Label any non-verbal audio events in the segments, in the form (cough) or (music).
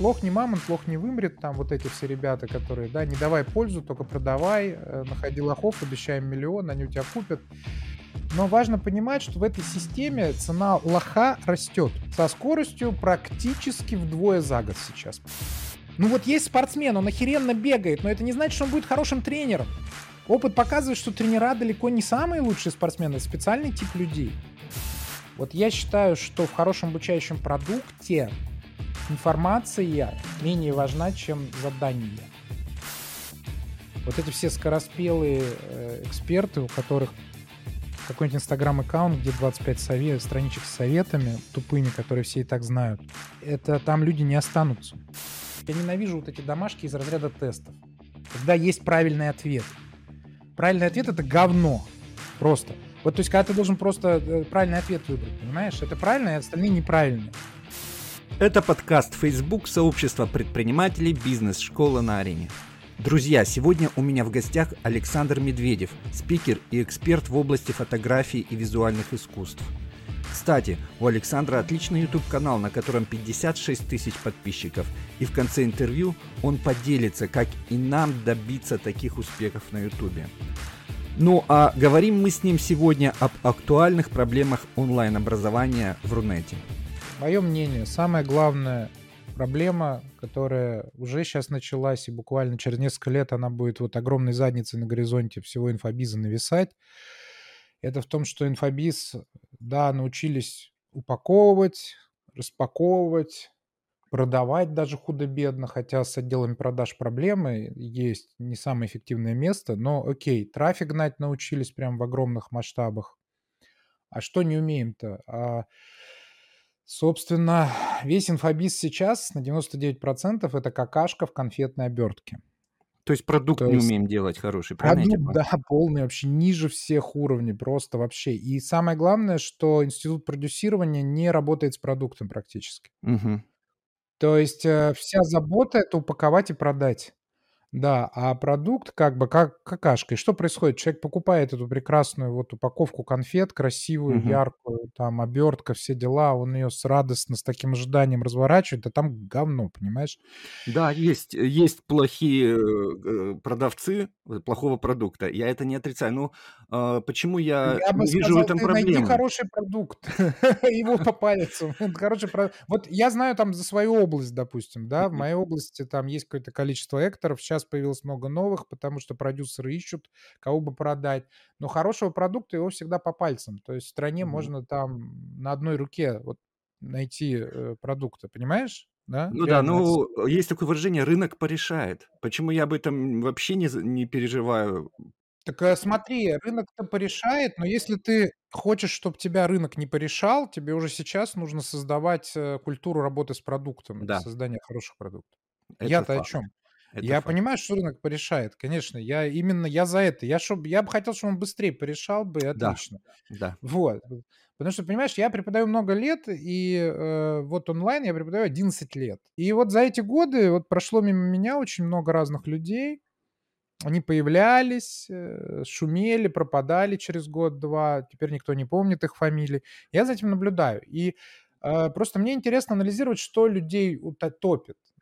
лох не мамонт, лох не вымрет, там вот эти все ребята, которые, да, не давай пользу, только продавай, э, находи лохов, обещаем миллион, они у тебя купят. Но важно понимать, что в этой системе цена лоха растет со скоростью практически вдвое за год сейчас. Ну вот есть спортсмен, он охеренно бегает, но это не значит, что он будет хорошим тренером. Опыт показывает, что тренера далеко не самые лучшие спортсмены, специальный тип людей. Вот я считаю, что в хорошем обучающем продукте информация менее важна, чем задание. Вот эти все скороспелые э, эксперты, у которых какой-нибудь инстаграм-аккаунт, где 25 совет, страничек с советами тупыми, которые все и так знают, это там люди не останутся. Я ненавижу вот эти домашки из разряда тестов. Когда есть правильный ответ. Правильный ответ — это говно. Просто. Вот, то есть, когда ты должен просто э, правильный ответ выбрать, понимаешь? Это правильно, а остальные неправильные. Это подкаст Facebook сообщества предпринимателей бизнес-школа на арене. Друзья, сегодня у меня в гостях Александр Медведев, спикер и эксперт в области фотографии и визуальных искусств. Кстати, у Александра отличный YouTube-канал, на котором 56 тысяч подписчиков, и в конце интервью он поделится, как и нам добиться таких успехов на YouTube. Ну а говорим мы с ним сегодня об актуальных проблемах онлайн-образования в Рунете. Мое мнение, самая главная проблема, которая уже сейчас началась, и буквально через несколько лет она будет вот огромной задницей на горизонте всего инфобиза нависать, это в том, что инфобиз, да, научились упаковывать, распаковывать, продавать даже худо-бедно, хотя с отделами продаж проблемы есть не самое эффективное место, но окей, трафик гнать научились прям в огромных масштабах. А что не умеем-то? А, собственно, весь инфобиз сейчас на 99% это какашка в конфетной обертке. То есть продукт То не умеем делать хороший, правильно? Продукт, да, (laughs) полный, вообще ниже всех уровней, просто вообще. И самое главное, что институт продюсирования не работает с продуктом практически. Угу. То есть, э, вся забота- это упаковать и продать. Да, а продукт как бы как какашка. И что происходит? Человек покупает эту прекрасную вот упаковку конфет, красивую, Мгм. яркую, там обертка, все дела, он ее с радостно, с таким ожиданием разворачивает, а там говно, понимаешь? Да, есть, есть плохие э, продавцы плохого продукта. Я это не отрицаю. Но а, почему я Я бы вижу в сказал, этом ты найди проблемы? хороший продукт, (laughs) его по пальцам. Хороший про Вот я знаю там за свою область, допустим, да, в моей области там есть какое-то количество экторов, сейчас появилось много новых, потому что продюсеры ищут, кого бы продать. Но хорошего продукта его всегда по пальцам. То есть в стране Мгм. можно там на одной руке вот найти э, продукты, понимаешь? Да, Ну да, реально. с- ну есть такое выражение «рынок порешает». Почему я об этом вообще не, не переживаю? Так э, смотри, рынок-то порешает, но если ты хочешь, чтобы тебя рынок не порешал, тебе уже сейчас нужно создавать э, культуру работы с продуктом Да, создания хороших продуктов. это Я-то о чем? Это Я факт. понимаю, что рынок порешает, конечно. Я именно я за это. Я, чтоб, я бы хотел, чтобы он быстрее порешал бы, и Да, отлично. да. Вот. Потому что, понимаешь, я преподаю много лет, и э, вот онлайн я преподаю 11 лет. И вот за эти годы вот прошло мимо меня очень много разных людей. Они появлялись, э, шумели, пропадали через год-два. Теперь никто не помнит их фамилии. Я за этим наблюдаю. И э, просто мне интересно анализировать, что людей ута-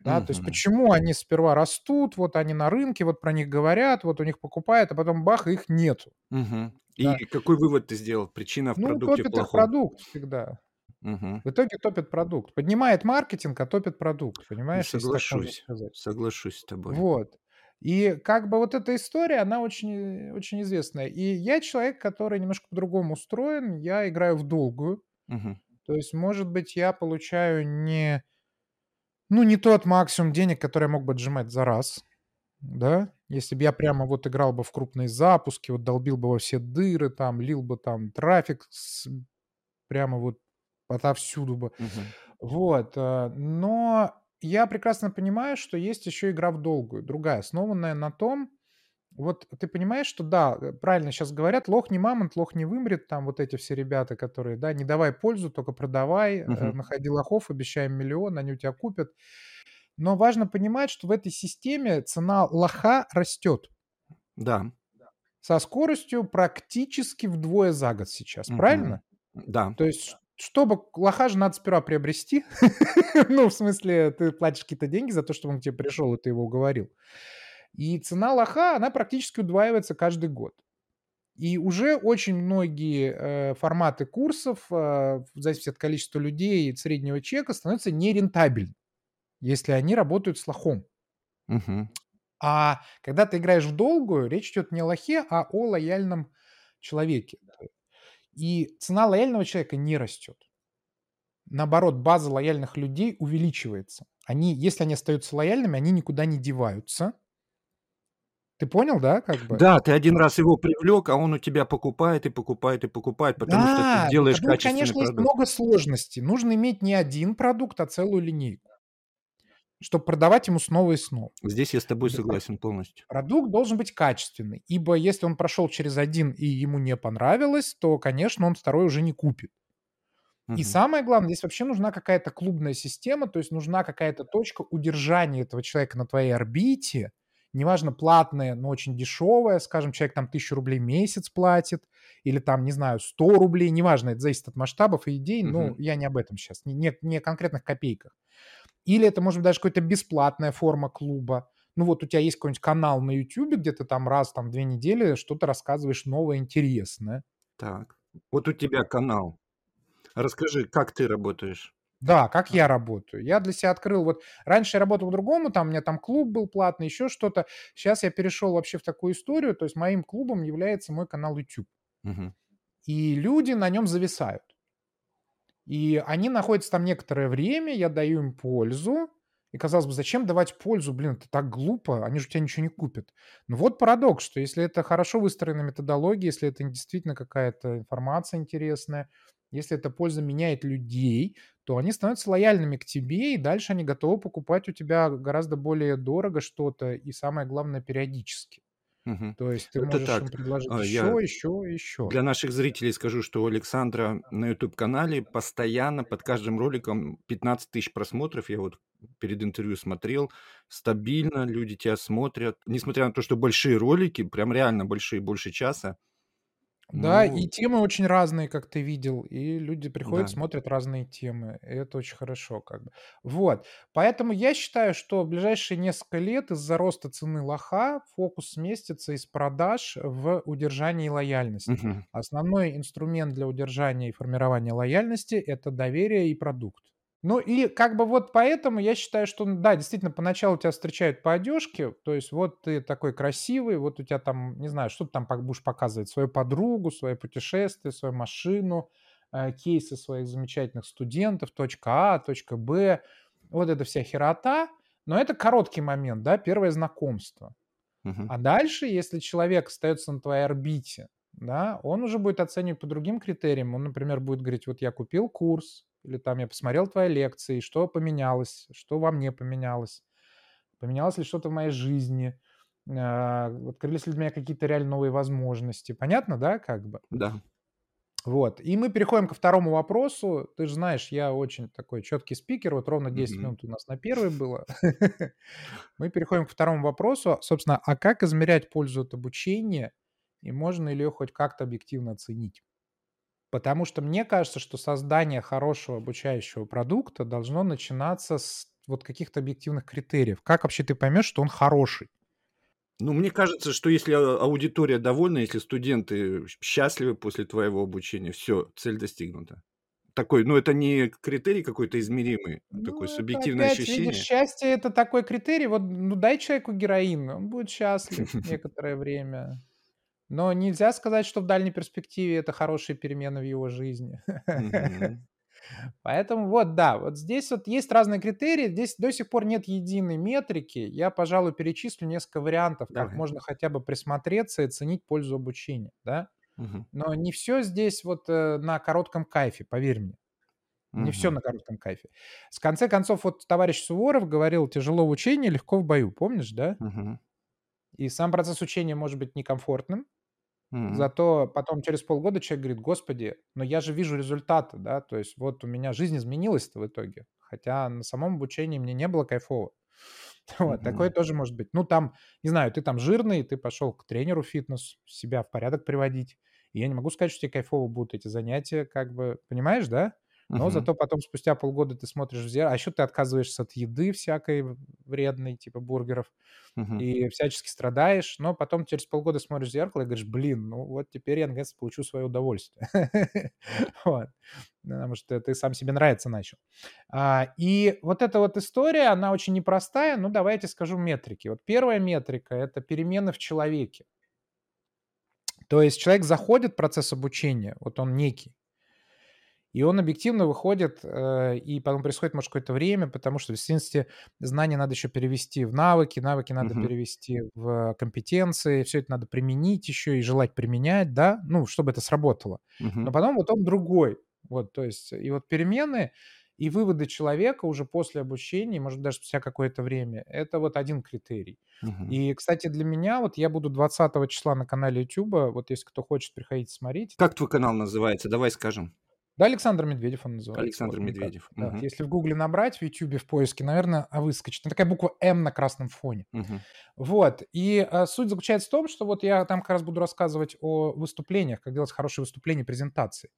Да, то есть почему они сперва растут, вот они на рынке, вот про них говорят, вот у них покупают, а потом бах, их нету. Мгм. Да. И какой вывод ты сделал? Причина в Ну, продукте топит их плохом? продукт всегда. Мгм. В итоге топит продукт. Поднимает маркетинг, а топит продукт. Ну, Понимаешь, можно соглашусь, соглашусь с тобой. Вот. И как бы вот эта история, она очень, очень известная. И я человек, который немножко по-другому устроен. Я играю в долгую. Мгм. То есть, может быть, я получаю не, ну, не тот максимум денег, который я мог бы отжимать за раз. Да? Если бы я прямо вот играл бы в крупные запуски, вот долбил бы во все дыры, там, лил бы там трафик с- прямо вот отовсюду бы. Мгм. Вот. э, Но я прекрасно понимаю, что есть еще игра в долгую, другая, основанная на том, вот ты понимаешь, что да, э, правильно сейчас говорят, лох не мамонт, лох не вымрет, там вот эти все ребята, которые, да, не давай пользу, только продавай, э, Мгм. находи лохов, обещаем миллион, они у тебя купят. Но важно понимать, что в этой системе цена лоха растет Да. со скоростью практически вдвое за год сейчас, Мгм. правильно? Да. То есть чтобы лоха же надо сперва приобрести. (laughs) ну, в смысле, ты платишь какие-то деньги за то, чтобы он к тебе пришел, и ты его уговорил. И цена лоха, она практически удваивается каждый год. И уже очень многие э, форматы курсов, э, в зависимости от количества людей и среднего чека, становятся нерентабельны, если они работают с лохом. Мгм. А когда ты играешь в долгую, речь идет не о лохе, а о лояльном человеке. И цена лояльного человека не растет. Наоборот, база лояльных людей увеличивается. Они, если они остаются лояльными, они никуда не деваются. Ты понял, да, как бы? Да, ты один раз его привлек, а он у тебя покупает и покупает и покупает, потому что ты Да, делаешь тут, качественный конечно, есть продукт. много сложностей. Нужно иметь не один продукт, а целую линейку, чтобы продавать ему снова и снова. Здесь я с тобой Да. согласен полностью. Продукт должен быть качественный, ибо если он прошел через один и ему не понравилось, то, конечно, он второй уже не купит. И самое главное, здесь вообще нужна какая-то клубная система, то есть нужна какая-то точка удержания этого человека на твоей орбите, неважно, платная, но очень дешевая, скажем, человек там 1000 рублей в месяц платит, или там, не знаю, 100 рублей, неважно, это зависит от масштабов и идей, ну, Мгм. я не об этом сейчас, не, не, не о конкретных копейках. Или это может быть даже какая-то бесплатная форма клуба. Ну вот у тебя есть какой-нибудь канал на YouTube, где ты там раз там две недели что-то рассказываешь новое, интересное. Так. Вот у тебя канал. Расскажи, как ты работаешь? Да, как я работаю. Я для себя открыл вот... Раньше я работал по-другому, там у меня там клуб был платный, еще что-то. Сейчас я перешел вообще в такую историю, то есть моим клубом является мой канал YouTube. Мгм. И люди на нем зависают. И они находятся там некоторое время, я даю им пользу. И казалось бы, зачем давать пользу? Блин, это так глупо, они же у тебя ничего не купят. Но вот парадокс, что если это хорошо выстроенная методология, если это действительно какая-то информация интересная, если эта польза меняет людей, то они становятся лояльными к тебе, и дальше они готовы покупать у тебя гораздо более дорого что-то, и самое главное, периодически. Мгм. То есть ты Это можешь так. им предложить А, еще, я еще, еще. для наших зрителей скажу, что у Александра на YouTube-канале постоянно под каждым роликом 15 тысяч просмотров. Я вот перед интервью смотрел. Стабильно люди тебя смотрят. Несмотря на то, что большие ролики, прям реально большие, больше часа. Да, Ну, и темы очень разные, как ты видел, и люди приходят, да. смотрят разные темы, и это очень хорошо как бы. Вот, поэтому я считаю, что в ближайшие несколько лет из-за роста цены лоха фокус сместится из продаж в удержание лояльности. Мгм. Основной инструмент для удержания и формирования лояльности– это доверие и продукт. Ну и как бы вот поэтому я считаю, что да, действительно, поначалу тебя встречают по одежке, то есть вот ты такой красивый, вот у тебя там, не знаю, что ты там будешь показывать, свою подругу, свое путешествие, свою машину, э, кейсы своих замечательных студентов, точка А, точка Б, вот эта вся херота, но это короткий момент, да, первое знакомство. Мгм. А дальше, если человек остается на твоей орбите, да, он уже будет оценивать по другим критериям. Он, например, будет говорить, вот я купил курс, или там я посмотрел твои лекции, что поменялось, что во мне поменялось, поменялось ли что-то в моей жизни, а, открылись ли для меня какие-то реально новые возможности. Понятно, да, как бы? Да. Вот. И мы переходим ко второму вопросу. Ты же знаешь, я очень такой четкий спикер. Вот ровно 10 Мгм. минут у нас на первый было. (laughs) Мы переходим к второму вопросу. Собственно, а как измерять пользу от обучения? И можно ли ее хоть как-то объективно оценить? Потому что мне кажется, что создание хорошего обучающего продукта должно начинаться с вот каких-то объективных критериев. Как вообще ты поймешь, что он хороший? Ну, мне кажется, что если а- аудитория довольна, если студенты счастливы после твоего обучения, все, цель достигнута. Такой, ну, это не критерий какой-то измеримый, Ну, такое субъективное опять, видишь, ощущение. счастье это такой критерий. Вот, ну, дай человеку героин, он будет счастлив некоторое время. Но нельзя сказать, что в дальней перспективе это хорошие перемены в его жизни. Мгм. (laughs) Поэтому вот, да, вот здесь вот есть разные критерии, здесь до сих пор нет единой метрики. Я, пожалуй, перечислю несколько вариантов, как Давай. можно хотя бы присмотреться и оценить пользу обучения, да. Мгм. Но не все здесь вот э, на коротком кайфе, поверь мне. Не все Мгм. на коротком кайфе. В конце концов, вот товарищ Суворов говорил, тяжело в учении, легко в бою. Помнишь, да? Мгм. И сам процесс учения может быть некомфортным, Мгм. зато потом через полгода человек говорит, господи, но я же вижу результаты, да, то есть вот у меня жизнь изменилась-то в итоге, хотя на самом обучении мне не было кайфово. (laughs) Вот, такое Мгм. тоже может быть. Ну, там, не знаю, ты там жирный, ты пошел к тренеру фитнес, себя в порядок приводить. И я не могу сказать, что тебе кайфово будут эти занятия, как бы, понимаешь, да? Но Мгм. зато потом спустя полгода ты смотришь в зеркало, а еще ты отказываешься от еды всякой вредной, типа бургеров, Мгм. и всячески страдаешь, но потом через полгода смотришь в зеркало и говоришь, блин, ну вот теперь я наконец получу свое удовольствие. (laughs) Потому что ты сам себе нравиться начал. А, И вот эта вот история, она очень непростая, ну давайте скажу метрики. Вот первая метрика– это перемены в человеке. То есть человек заходит в процесс обучения, вот он некий, и он объективно выходит, э, и потом происходит, может, какое-то время, потому что в действительности знания надо еще перевести в навыки, навыки надо Мгм. перевести в компетенции, все это надо применить еще и желать применять, да, ну, чтобы это сработало. Но Мгм. потом вот он другой. Вот, то есть, и вот перемены и выводы человека уже после обучения, может, даже спустя какое-то время, это вот один критерий. Мгм. И, кстати, для меня, вот я буду 20 числа на канале YouTube, вот если кто хочет, приходите смотреть. Как твой канал называется? Давай скажем. Да, Александр Медведев он называется. Александр вот. Медведев. Да, Мгм. если в Гугле набрать, в Ютубе, в поиске, наверное, а выскочит. Ну, такая буква М на красном фоне. Мгм. Вот. И а, суть заключается в том, что вот я там как раз буду рассказывать о выступлениях, как делать хорошие выступления, презентации.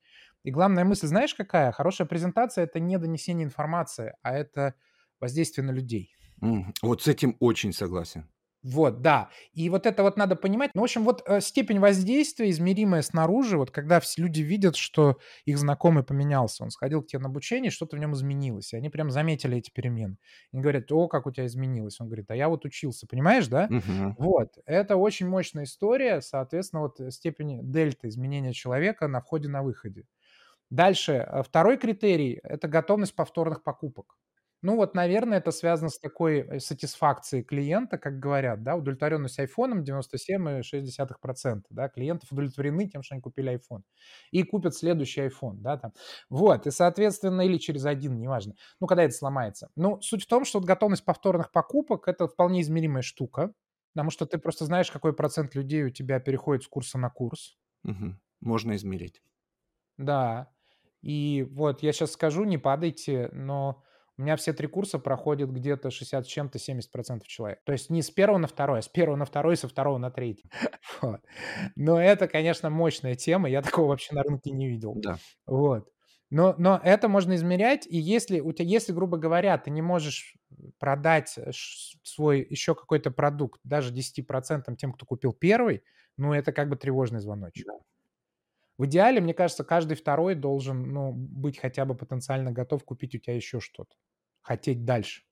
И главная мысль, знаешь, какая? Хорошая презентация – это не донесение информации, а это воздействие на людей. Мгм. Вот с этим очень согласен. Вот, да. И вот это вот надо понимать. Ну, в общем, вот э, степень воздействия, измеримая снаружи, вот когда все люди видят, что их знакомый поменялся, он сходил к тебе на обучение, что-то в нем изменилось, и они прям заметили эти перемены. Они говорят, о, как у тебя изменилось. Он говорит, а я вот учился, понимаешь, да? Мгм. Вот, это очень мощная история, соответственно, вот э, степень дельта изменения человека на входе, на выходе. Дальше, э, второй критерий– это готовность повторных покупок. Ну вот, наверное, это связано с такой э, сатисфакцией клиента, как говорят, да, удовлетворенность айфоном 97,6%, да, клиентов удовлетворены тем, что они купили iPhone и купят следующий iPhone, да, там. Вот, и, соответственно, или через один, неважно, ну, когда это сломается. Ну, суть в том, что вот готовность повторных покупок – это вполне измеримая штука, потому что ты просто знаешь, какой процент людей у тебя переходит с курса на курс, Мгм. Можно измерить. да. И вот я сейчас скажу, не падайте, но у меня все три курса проходят где-то 60 с чем-то 70% человек. То есть не с первого на второй, а с первого на второй, со второго на третий. (laughs) Вот. Но это, конечно, мощная тема. Я такого вообще на рынке не видел. Да. Вот. Но, но это можно измерять, и если у тебя, если, грубо говоря, ты не можешь продать э, свой еще какой-то продукт даже 10% тем, кто купил первый, ну, это как бы тревожный звоночек. Да. В идеале, мне кажется, каждый второй должен ну, быть хотя бы потенциально готов купить у тебя еще что-то. Хотеть дальше.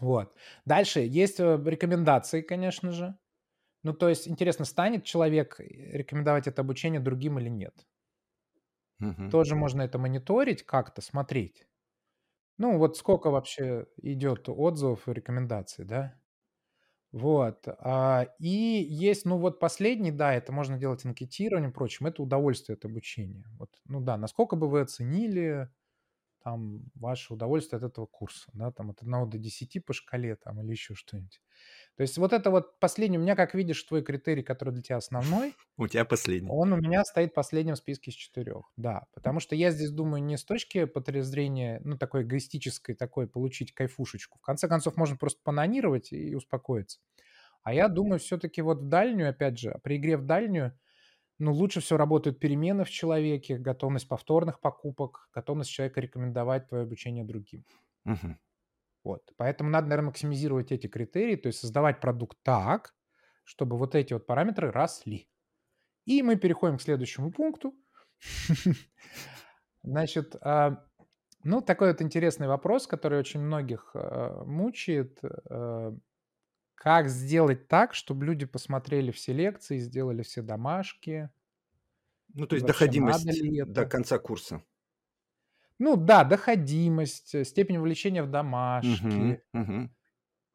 Вот. Дальше есть э, рекомендации, конечно же. Ну, то есть, интересно, станет человек э, рекомендовать это обучение другим или нет? Мгм. Тоже можно это мониторить как-то, смотреть. Ну, вот сколько вообще идет отзывов и рекомендаций, да? Вот. а, И есть, ну вот последний, да, это можно делать анкетированием и прочим, это удовольствие от обучения. Вот, ну да, насколько бы вы оценили там ваше удовольствие от этого курса, да, там от 1 до 10 по шкале там или еще что-нибудь. То есть вот это вот последний, у меня, как видишь, твой критерий, который для тебя основной, (laughs) У тебя последний. он у меня стоит последним в списке из четырех, да. Потому что я здесь думаю не с точки зрения, ну, такой эгоистической, такой получить кайфушечку. В конце концов, можно просто пононировать и успокоиться. А я думаю, все-таки вот в дальнюю, опять же, при игре в дальнюю, ну, лучше всего работают перемены в человеке, готовность повторных покупок, готовность человека рекомендовать твое обучение другим. Мгм. Вот. Поэтому надо, наверное, максимизировать эти критерии, то есть создавать продукт так, чтобы вот эти вот параметры росли. И мы переходим к следующему пункту. Значит, а, ну, такой вот интересный вопрос, который очень многих а, мучает. Как сделать так, чтобы люди посмотрели все лекции, сделали все домашки? Ну, то есть Вообще доходимость до конца курса. Ну да, доходимость, э, степень вовлечения в домашки. Мгм.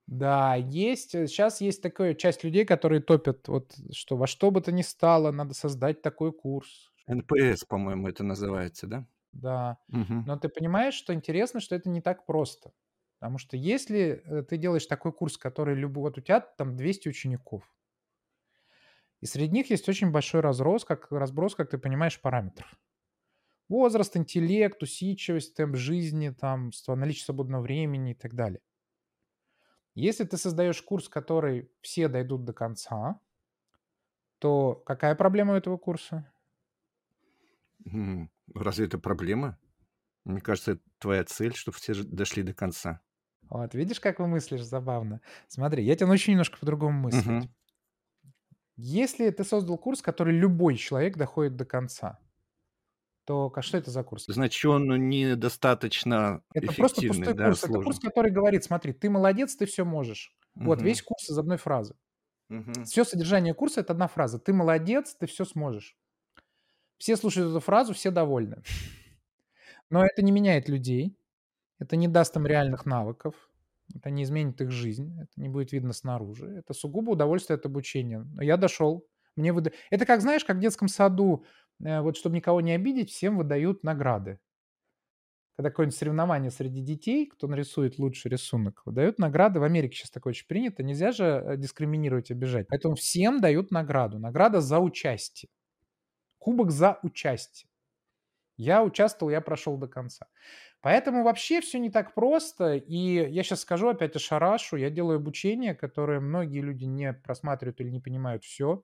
Да, есть. Сейчас есть такая часть людей, которые топят, вот, что во что бы то ни стало, надо создать такой курс. NPS, по-моему, это называется, да? Да. Мгм. Но ты понимаешь, что интересно, что это не так просто. Потому что если э, ты делаешь такой курс, который любой... Вот у тебя там 200 учеников, и среди них есть очень большой разброс, как, разброс, как ты понимаешь, параметров. Возраст, интеллект, усидчивость, темп жизни, там, наличие свободного времени и так далее. Если ты создаешь курс, который все дойдут до конца, то какая проблема у этого курса? Разве это проблема? Мне кажется, это твоя цель, чтобы все дошли до конца. Вот, видишь, как вы мыслишь забавно. Смотри, я тебя научу немножко по-другому мыслить. Мгм. Если ты создал курс, который любой человек доходит до конца, то ка что это за курс? Значит, он недостаточно Это просто пустой да, курс. Это курс, который говорит: "Смотри, ты молодец, ты всё можешь". Вот весь курс из одной фразы. Мгм. Всё содержание курса- это одна фраза: "Ты молодец, ты всё сможешь". Все слушают эту фразу, все довольны. Но это не меняет людей, это не даст им реальных навыков, это не изменит их жизнь, это не будет видно снаружи. Это сугубо удовольствие от обучения. Но я дошел, мне выда Это как, знаешь, как в детском саду, э, вот чтобы никого не обидеть, всем выдают награды. Когда какое-нибудь соревнование среди детей, кто нарисует лучший рисунок, выдают награды. В Америке щас такое очень принято. Нельзя же, э, дискриминировать, обижать. Поэтому всем дают награду. Награда за участие. Кубок за участие. Я участвовал, я прошел до конца. Поэтому вообще всё не так просто. И я щас скажу, опять ошарашу. Я делаю обучение, которое многие люди не просматривают или не понимают всё.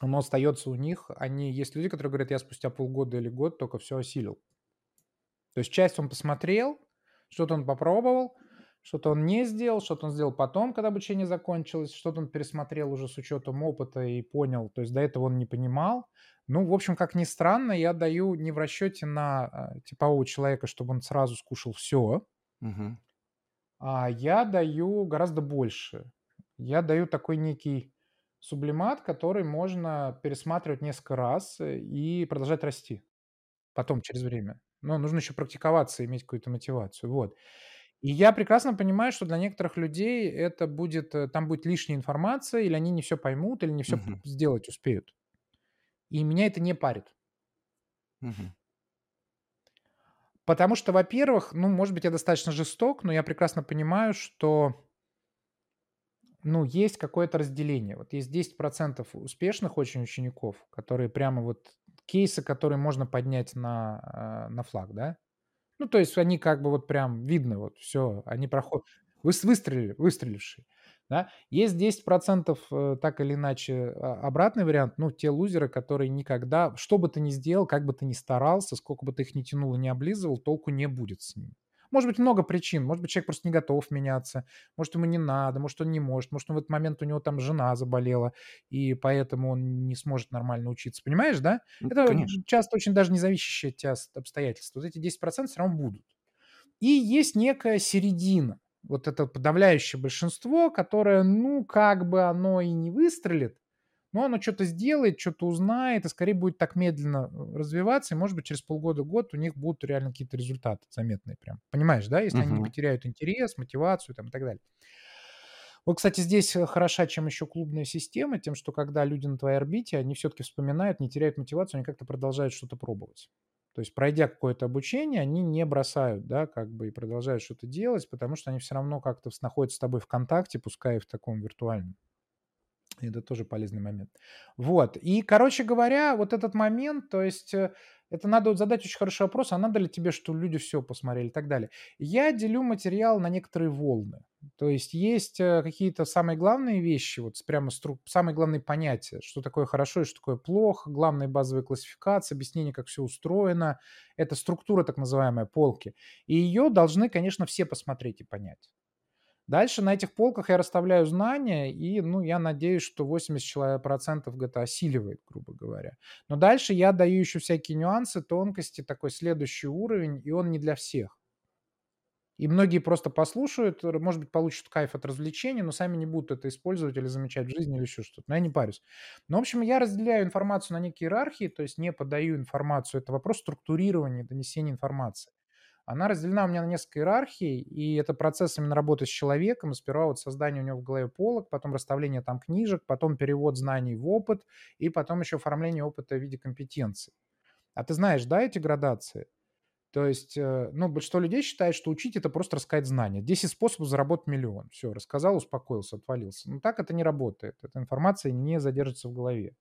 Оно остается у них. Они есть люди, которые говорят: "Я спустя полгода или год только всё осилил". То есть часть он посмотрел, что-то он попробовал, что-то он не сделал, что-то он сделал потом, когда обучение закончилось, что-то он пересмотрел уже с учетом опыта и понял. То есть до этого он не понимал. Ну, в общем, как ни странно, я даю не в расчете на, э, типового человека, чтобы он сразу скушал всё Мгм. а я даю гораздо больше. Я даю такой некий сублимат, который можно пересматривать несколько раз, э, и продолжать расти потом, через время. Но нужно еще практиковаться, иметь какую-то мотивацию. Вот. И я прекрасно понимаю, что для некоторых людей это будет, э, там будет лишняя информация, или они не всё поймут, или не всё п Мгм. сделать успеют. И меня это не парит. Мгм. Потому что, во-первых, ну, может быть, я достаточно жесток, но я прекрасно понимаю, что ну, есть какое-то разделение. Вот есть 10 % успешных очень учеников, которые прямо вот кейсы, которые можно поднять на, э, на флаг, да. Ну, то есть они как бы вот прям видно, вот всё, они проход выс выстрелили выстрелившие, да. Есть 10 %, э, так или иначе, а обратный вариант, ну, те лузеры, которые никогда, что бы ты ни сделал, как бы ты ни старался, сколько бы ты их ни тянул и не облизывал, толку не будет с ними. Может быть, много причин. Может быть, человек просто не готов меняться, может, ему не надо, может, он не может, может, он в этот момент у него там жена заболела, и поэтому он не сможет нормально учиться. Понимаешь, да? Это, конечно. часто очень даже не зависящие от с обстоятельства. Вот эти 10 % всё равно будут. И есть некая середина. Вот это подавляющее большинство, которое, ну, как бы оно и не выстрелит, но оно чё-то сделает, чё-то узнает и скорее будет так медленно, э, развиваться. И, может быть, через полгода-год у них будут реально какие-то результаты заметные прям. Понимаешь, да? Если они не потеряют интерес, мотивацию там и так далее. Вот, кстати, здесь, э, хороша чем еще клубная система, тем, что когда люди на твоей орбите, они всё-таки вспоминают, не теряют мотивацию, они как-то продолжают что-то пробовать. То есть, пройдя какое-то обучение, они не бросают, да, как бы и продолжают что-то делать, потому что они всё равно как-то находятся с тобой в контакте, пускай и в таком виртуальном. Это тоже полезный момент. Вот. И, короче говоря, вот этот момент, то есть, э, это надо вот задать очень хороший вопрос: а надо ли тебе, чтобы люди всё посмотрели и так далее. Я делю материал на некоторые волны. То есть есть, э, какие-то самые главные вещи, вот прямо струк самые главные понятия, что такое хорошо и что такое плохо, главные базовые классификации, объяснение, как всё устроено. Это структура так называемая полки. И ее должны, конечно, все посмотреть и понять. Дальше на этих полках я расставляю знания и, ну, я надеюсь, что 80 чело процентов где-то осиливает, грубо говоря. Но дальше я даю еще всякие нюансы, тонкости, такой следующий уровень, и он не для всех. И многие просто послушают, может быть, получат кайф от развлечения, но сами не будут это использовать или замечать в жизни, или еще что-то. Но я не парюсь. Ну, в общем, я разделяю информацию на некие иерархии, то есть не подаю информацию. Это вопрос структурирования, донесения информации. Она разделена у меня на несколько иерархий, и это процесс именно работы с человеком. Сперва вот создание у него в голове полок, потом расставление там книжек, потом перевод знаний в опыт, и потом еще оформление опыта в виде компетенций. А ты знаешь, да, эти градации? То есть, э, ну, большинство людей считает, что учить- это просто рассказать знания. 10 способов заработать миллион. Всё, рассказал, успокоился, отвалился. Но так это не работает. Эта информация не задержится в голове.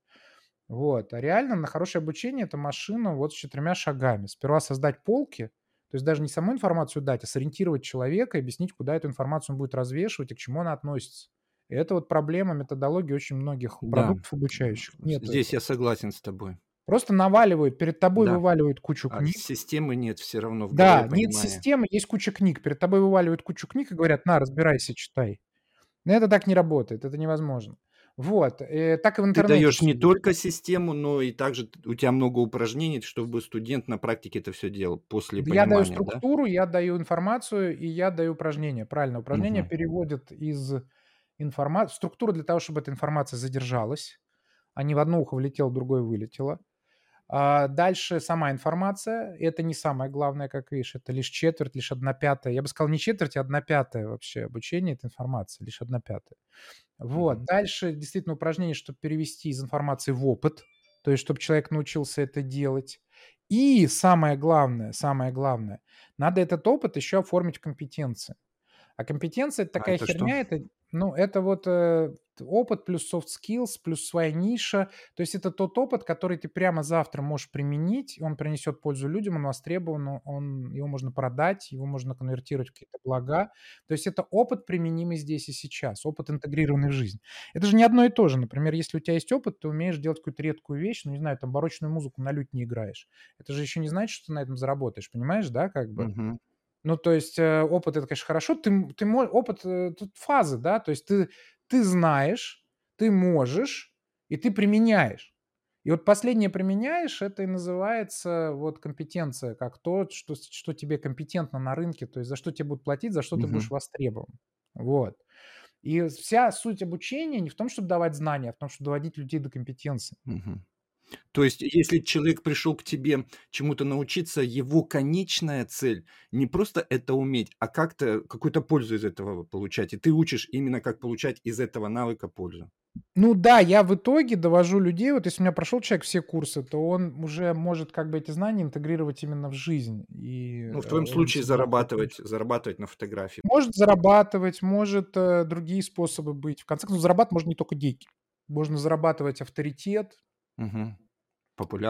Вот. А реально на хорошее обучение- это машина вот с 4 шагами. Сперва создать полки, то есть даже не саму информацию дать, а сориентировать человека и объяснить, куда эту информацию он будет развешивать и к чему она относится. И это вот проблема методологии очень многих Да, продуктов обучающих. з Нету здесь этого. я согласен с тобой. Просто наваливают, перед тобой Да. вываливают кучу А книг. системы нет все равно в Да, голове нет понимания. системы, есть куча книг. Перед тобой вываливают кучу книг и говорят: "На, разбирайся, читай". Но это так не работает, это невозможно. Вот, э, так и в Ты интернете даешь всё не только систему, но и также у тя много упражнений, чтобы студент на практике это всё делал после Да я даю понимания, да? структуру, я даю информацию и я даю упражнения. Правильно, упражнения Мгм. переводят из информа структура для того, чтобы эта информация задержалась, а не в одно ухо влетело, в другое вылетело. А, дальше сама информация. Это не самое главное, как видишь, это лишь четверть, лишь 1/5. Я бы сказал, не четверть, а 1/5 вообще обучения- это информация, лишь 1/5. Вот. Мгм. Дальше действительно упражнение, чтоб перевести из информации в опыт, то есть чтоб человек научился это делать. И самое главное, самое главное, надо этот опыт еще оформить в компетенции. А компетенция- это А такая это что? херня, это, ну, это вот, э, опыт плюс soft skills, плюс своя ниша. То есть это тот опыт, который ты прямо завтра можешь применить, он принесет пользу людям, он востребован, он его можно продать, его можно конвертировать в какие-то блага. То есть это опыт, применимый здесь и сейчас, опыт, интегрированный в жизнь. Это же не одно и то же. Например, если у тя есть опыт, ты умеешь делать какую-то редкую вещь, ну, не знаю, там, барочную музыку на лютне играешь. Это же еще не значит, что ты на этом заработаешь, понимаешь, да, как бы? Мгм. Ну, то есть, э, опыт- это, конечно, хорошо. Ты ты опыт, э, тут фазы, да, то есть ты ты знаешь, ты можешь и ты применяешь. И вот последнее "применяешь"- это и называется вот компетенция, как то, что что тебе компетентно на рынке, то есть за что те будут платить, за что ты будешь востребован. Вот. И вся суть обучения не в том, чтобы давать знания, а в том, чтобы доводить людей до компетенции. Мгм. То есть, если человек пришел к тебе чему-то научиться, его конечная цель- не просто это уметь, а как-то какую-то пользу из этого получать. И ты учишь именно, как получать из этого навыка пользу. Ну да, я в итоге довожу людей. Вот если у меня прошел человек все курсы, то он уже может как бы эти знания интегрировать именно в жизнь. И, Ну, в э, твоем случае зарабатывать зарабатывать на фотографии. Может зарабатывать, может, э, другие способы быть. В конце концов, зарабатывать можно не только деньги. Можно зарабатывать авторитет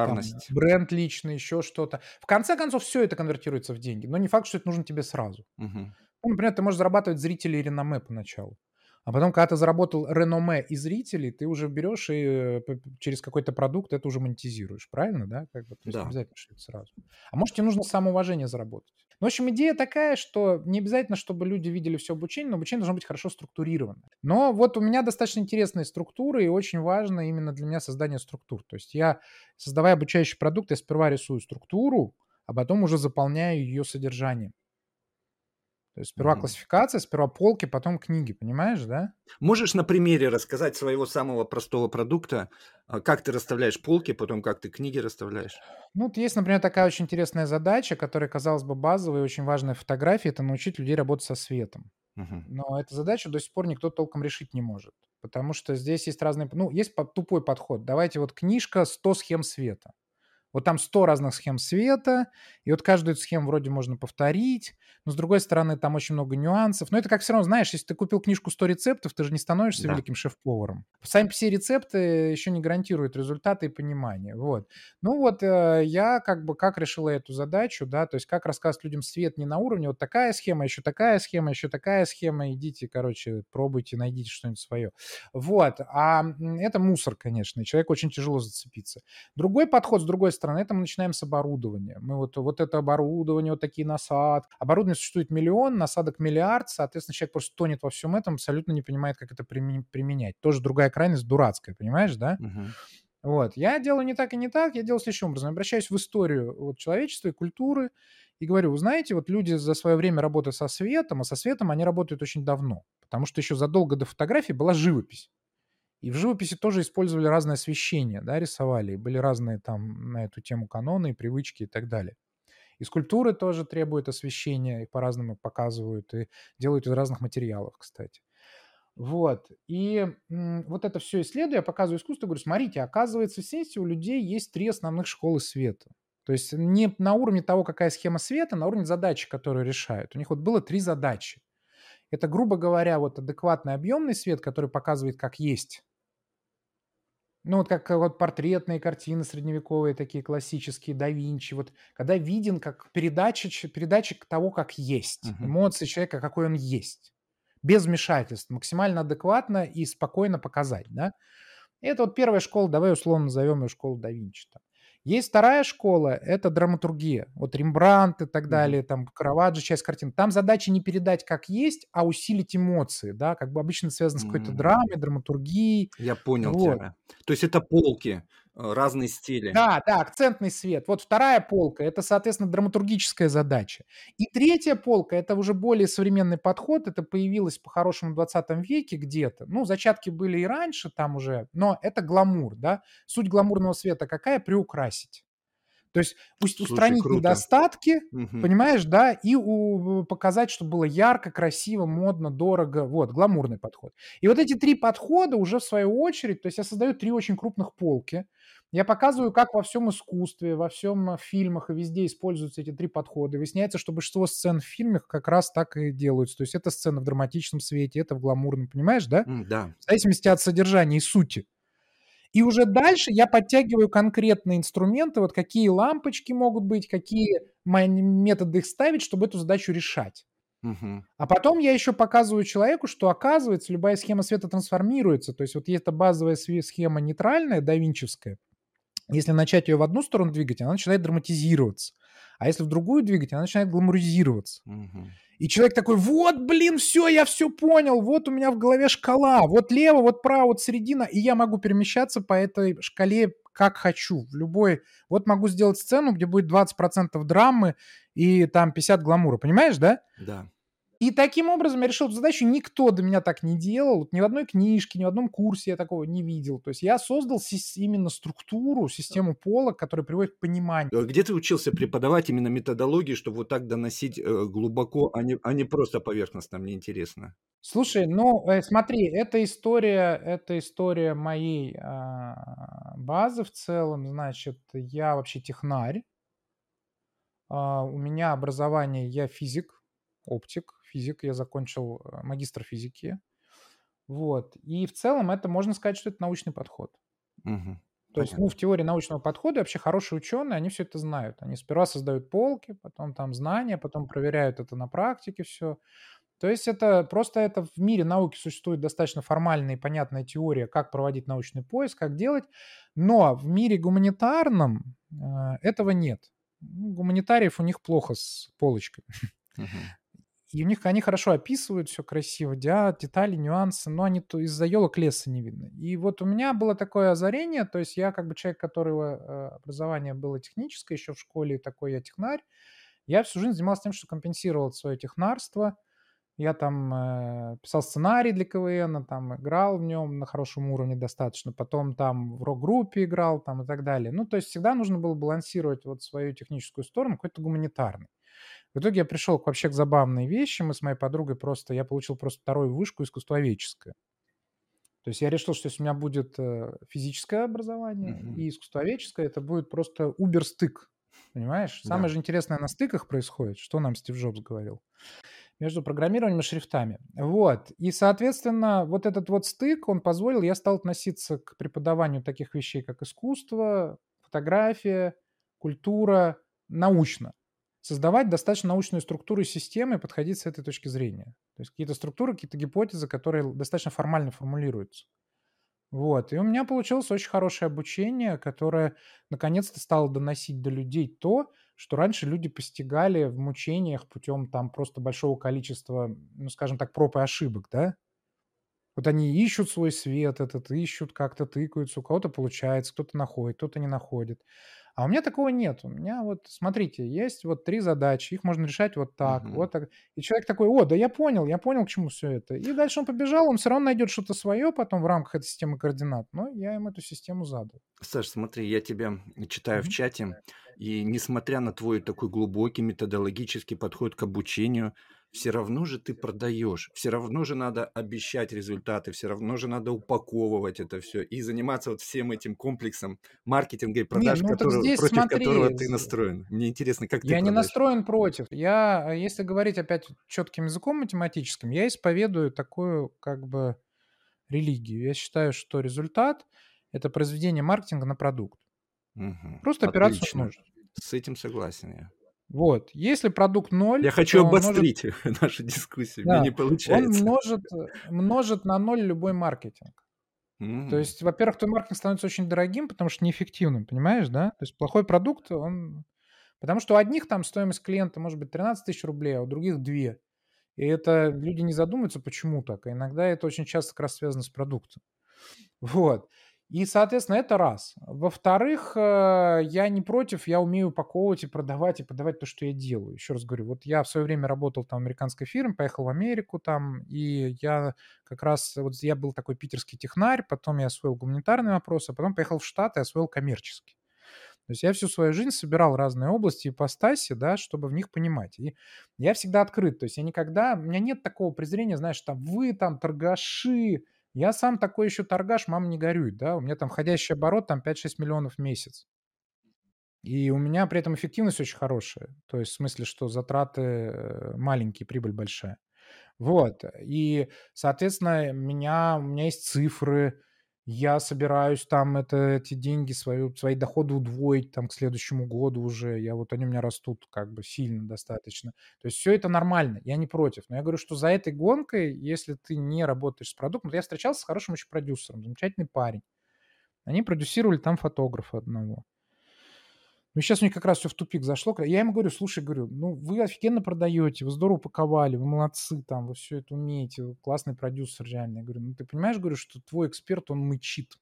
Мгм. там, Популярность. бренд личный, еще что-то. В конце концов, всё это конвертируется в деньги, но не факт, что это нужно тебе сразу. Мгм. Ну, например, ты можешь зарабатывать зрителей и реноме поначалу, а потом, когда ты заработал реноме и зрителей, ты уже берешь и, э, через какой-то продукт это уже монетизируешь. Правильно, да, как бы? То есть Да. обязательно, что сразу. А может, те нужно самоуважение заработать. Ну, в общем, идея такая, что не обязательно, чтобы люди видели всё обучение, но обучение должно быть хорошо структурировано. Но вот у меня достаточно интересные структуры, и очень важно именно для меня создание структур. То есть я, создавая обучающий продукт, я сперва рисую структуру, а потом уже заполняю ее содержанием. То есть сперва Мгм. классификация, сперва полки, потом книги. Понимаешь, да? Можешь на примере рассказать своего самого простого продукта, а, как ты расставляешь полки, потом как ты книги расставляешь? Ну, вот есть, например, такая очень интересная задача, которая, казалось бы, базовая и очень важная фотографии- это научить людей работать со светом. Мгм. Но эту задачу до сих пор никто толком решить не может, потому что здесь есть разные ну, есть по тупой подход. Давайте вот книжка "100 схем света". Вот там 100 разных схем света, и вот каждую эту схему вроде можно повторить, но, с другой стороны, там очень много нюансов. Но это как всё равно, знаешь, если ты купил книжку "100 рецептов", ты же не становишься Да. великим шеф-поваром. Сами по се рецепты еще не гарантируют результата и понимания. Вот. Ну вот, э, я как бы как решил эту задачу, да, то есть как рассказывать людям свет не на уровне: "Вот такая схема, еще такая схема, еще такая схема. Идите, короче, пробуйте, найдите что-нибудь свое". Вот. А, это мусор, конечно, и человеку очень тяжело зацепиться. Другой подход, с другой стороны, это мы начинаем с оборудования. Мы вот вот это оборудование, вот такие насад Оборудования существует миллион, насадок миллиард, соответственно, человек просто тонет во всем этом, абсолютно не понимает, как это приме применять. Тоже другая крайность, дурацкая, понимаешь, да? Мгм. Вот. Я делаю не так и не так. Я делаю следующим образом: обращаюсь в историю вот человечества и культуры и говорю: "Вы знаете, вот люди за свое время работы со светом, а со светом они работают очень давно, потому что еще задолго до фотографии была живопись. И в живописи тоже использовали разное освещение, да, рисовали, были разные там на эту тему каноны и привычки и так далее. И скульптуры тоже требуют освещения, их по-разному показывают и делают из разных материалов, кстати. Вот. И, м, вот это всё исследуя, я показываю искусство, говорю: "Смотрите, оказывается, в сети у людей есть 3 основных школы света". То есть не на уровне того, какая схема света, на уровне задачи, которую решают. У них вот было 3 задачи. Это, грубо говоря, вот адекватный объемный свет, который показывает, как есть. Ну, вот как вот портретные картины средневековые, такие классические, да Винчи. Вот когда виден как передача передача того, как есть. Мгм. Эмоции человека, какой он есть. Без вмешательств. Максимально адекватно и спокойно показать, да. И это вот 1 школа, давай условно назовем ее школой да Винчи там. Есть вторая школа, это драматургия. Вот Рембрандт и так далее, там Караваджо, часть картин. Там задача не передать как есть, а усилить эмоции, да, как бы обычно связано с какой-то драмой, драматургией. Я понял Вот. тебя. То есть это полки, разные стили. Да, да, акцентный свет. Вот вторая полка- это, соответственно, драматургическая задача. И третья полка- это уже более современный подход. Это появилось по-хорошему в 20 веке где-то. Ну, зачатки были и раньше там уже, но это гламур, да. Суть гламурного света какая? Приукрасить. То есть ус Слушай, устранить круто. недостатки, Мгм. понимаешь, да, и у показать, чтобы было ярко, красиво, модно, дорого. Вот, гламурный подход. И вот эти 3 подхода уже в свою очередь, то есть я создаю 3 очень крупных полки. Я показываю, как во всем искусстве, во всем фильмах и везде используются эти 3 подхода. И выясняется, что большинство сцен в фильмах как раз так и делаются. То есть это сцена в драматичном свете, это в гламурном, понимаешь, да? Да. В зависимости от содержания и сути. И уже дальше я подтягиваю конкретные инструменты, вот какие лампочки могут быть, какие мои методы их ставить, чтобы эту задачу решать. А потом я еще показываю человеку, что, оказывается, любая схема света трансформируется. То есть вот есть эта базовая схема нейтральная, давинчевская. Если начать ее в одну сторону двигать, она начинает драматизироваться. А если в другую двигать, она начинает гламуризироваться. Мгм. И человек такой: "Вот, блин, всё, я всё понял, вот у меня в голове шкала, вот лево, вот право, вот середина". И я могу перемещаться по этой шкале как хочу, в любой Вот могу сделать сцену, где будет 20 драмы и там 50 гламура. Понимаешь, да? Да. И таким образом я решил эту задачу. Никто до меня так не делал. Ни в одной книжке, ни в одном курсе я такого не видел. То есть я создал именно структуру, систему полок, которая приводит к пониманию. Э, где ты учился преподавать именно методологии, чтобы вот так доносить, э, глубоко, а не а не просто поверхностно? Мне интересно. Слушай, ну, э, смотри, это история это история моей, а, базы в целом. Значит, я вообще технарь. А, у меня образование, я физик, оптик, физик. Я закончил, э, магистр физики. Вот. И в целом это можно сказать, что это научный подход. Мгм. То есть, ну, в теории научного подхода вообще хорошие ученые, они все это знают. Они сперва создают полки, потом там знания, потом проверяют это на практике всё. То есть это просто это в мире науки существует достаточно формальная и понятная теория, как проводить научный поиск, как делать. Но в мире гуманитарном, э, этого нет. Гуманитариев у них плохо с полочками. Мгм. И у них они хорошо описывают, всё красиво, диа детали, нюансы, но они то из-за ёлок леса не видно. И вот у меня было такое озарение, то есть я как бы человек, которого, э, образование было техническое еще в школе, такой я технарь. Я всю жизнь занимался тем, что компенсировал свое технарство. Я там, э, писал сценарий для КВНа, там играл в нем на хорошем уровне достаточно, потом там в рок-группе играл там и так далее. Ну, то есть всегда нужно было балансировать вот свою техническую сторону какой-то гуманитарной. В итоге я пришел к вообще к забавной вещи. Мы с моей подругой просто я получил просто вторую вышку искусствоведческое. То есть я решил, что если у меня будет, э, физическое образование Мгм. и искусствоведческое, это будет просто убер-стык. Понимаешь? Да. Самое же интересное на стыках происходит, что нам Стив Джобс говорил. Между программированием и шрифтами. Вот. И, соответственно, вот этот вот стык, он позволил я стал относиться к преподаванию таких вещей, как искусство, фотография, культура научно. Создавать достаточно научную структуру и системы и подходить с этой точки зрения. То есть какие-то структуры, какие-то гипотезы, которые достаточно формально формулируются. Вот. И у меня получилось очень хорошее обучение, которое наконец-то стало доносить до людей то, что раньше люди постигали в мучениях путем там просто большого количества, ну, скажем так, проб и ошибок, да. Вот они ищут свой свет этот, ищут, как-то тыкаются, у кого-то получается, кто-то находит, кто-то не находит. А у меня такого нет. У меня вот, смотрите, есть вот 3 задачи, их можно решать вот так, Мгм. вот так. И человек такой: "О, да я понял, я понял, к чему всё это". И дальше он побежал, он всё равно найдет что-то свое потом в рамках этой системы координат, но я им эту систему задал. Саш, смотри, я тебя читаю в Мгм. чате, и несмотря на твой такой глубокий методологический подход к обучению, все равно же ты продаешь, все равно же надо обещать результаты, все равно же надо упаковывать это всё и заниматься вот всем этим комплексом маркетинга и продаж, ну так которого здесь против которого смотри, ты з настроен. Мне интересно, как ты Я не продаешь? настроен против. Я, а, если говорить опять четким языком математическим, я исповедую такую как бы религию. Я считаю, что результат- это произведение маркетинга на продукт. Мгм. Просто операцию Отлично. С этим согласен я. Вот. Если продукт 0, Я хочу он может обострить (laughs) нашу дискуссию. Мне Да, не он получается. множит, э, множит на 0 любой маркетинг. То есть, во-первых, твой маркетинг становится очень дорогим, потому что неэффективным, понимаешь, да? То есть плохой продукт, он... Потому что у одних там стоимость клиента может быть 13 тысяч рублей, а у других 2. И это люди не задумываются, почему так. А иногда это очень часто как раз связано с продуктом. (laughs) Вот. И, соответственно, это раз. Во-вторых, э, я не против, я умею упаковывать и продавать, и подавать то, что я делаю. Еще раз говорю, вот я в свое время работал там в американской фирме, поехал в Америку там, и я как раз, вот я был такой питерский технарь, потом я освоил гуманитарные вопросы, а потом поехал в Штаты и освоил коммерческий. То есть я всю свою жизнь собирал разные области ипостаси, да, чтобы в них понимать. И я всегда открыт. То есть я никогда... У меня нет такого презрения, знаешь, там, вы там торгаши, я сам такой еще торгаш, мама не горюет, да, у меня там входящий оборот там 5-6 миллионов в месяц. И у меня при этом эффективность очень хорошая. То есть в смысле, что затраты э, маленькие, прибыль большая. Вот. И, соответственно, меня, у меня есть цифры, я собираюсь там это, эти деньги, свою, свои доходы удвоить там к следующему году уже. Я вот они у меня растут как бы сильно достаточно. То есть все это нормально, я не против. Но я говорю, что за этой гонкой, если ты не работаешь с продуктом, то я встречался с хорошим очень продюсером, замечательный парень. Они продюсировали там фотографа одного. Ну, сейчас у них как раз все в тупик зашло. Я ему говорю, слушай, говорю, ну, вы офигенно продаете, вы здорово упаковали, вы молодцы, там, вы все это умеете, вы классный продюсер реально. Я говорю, ну, ты понимаешь, говорю, что твой эксперт, он мычит.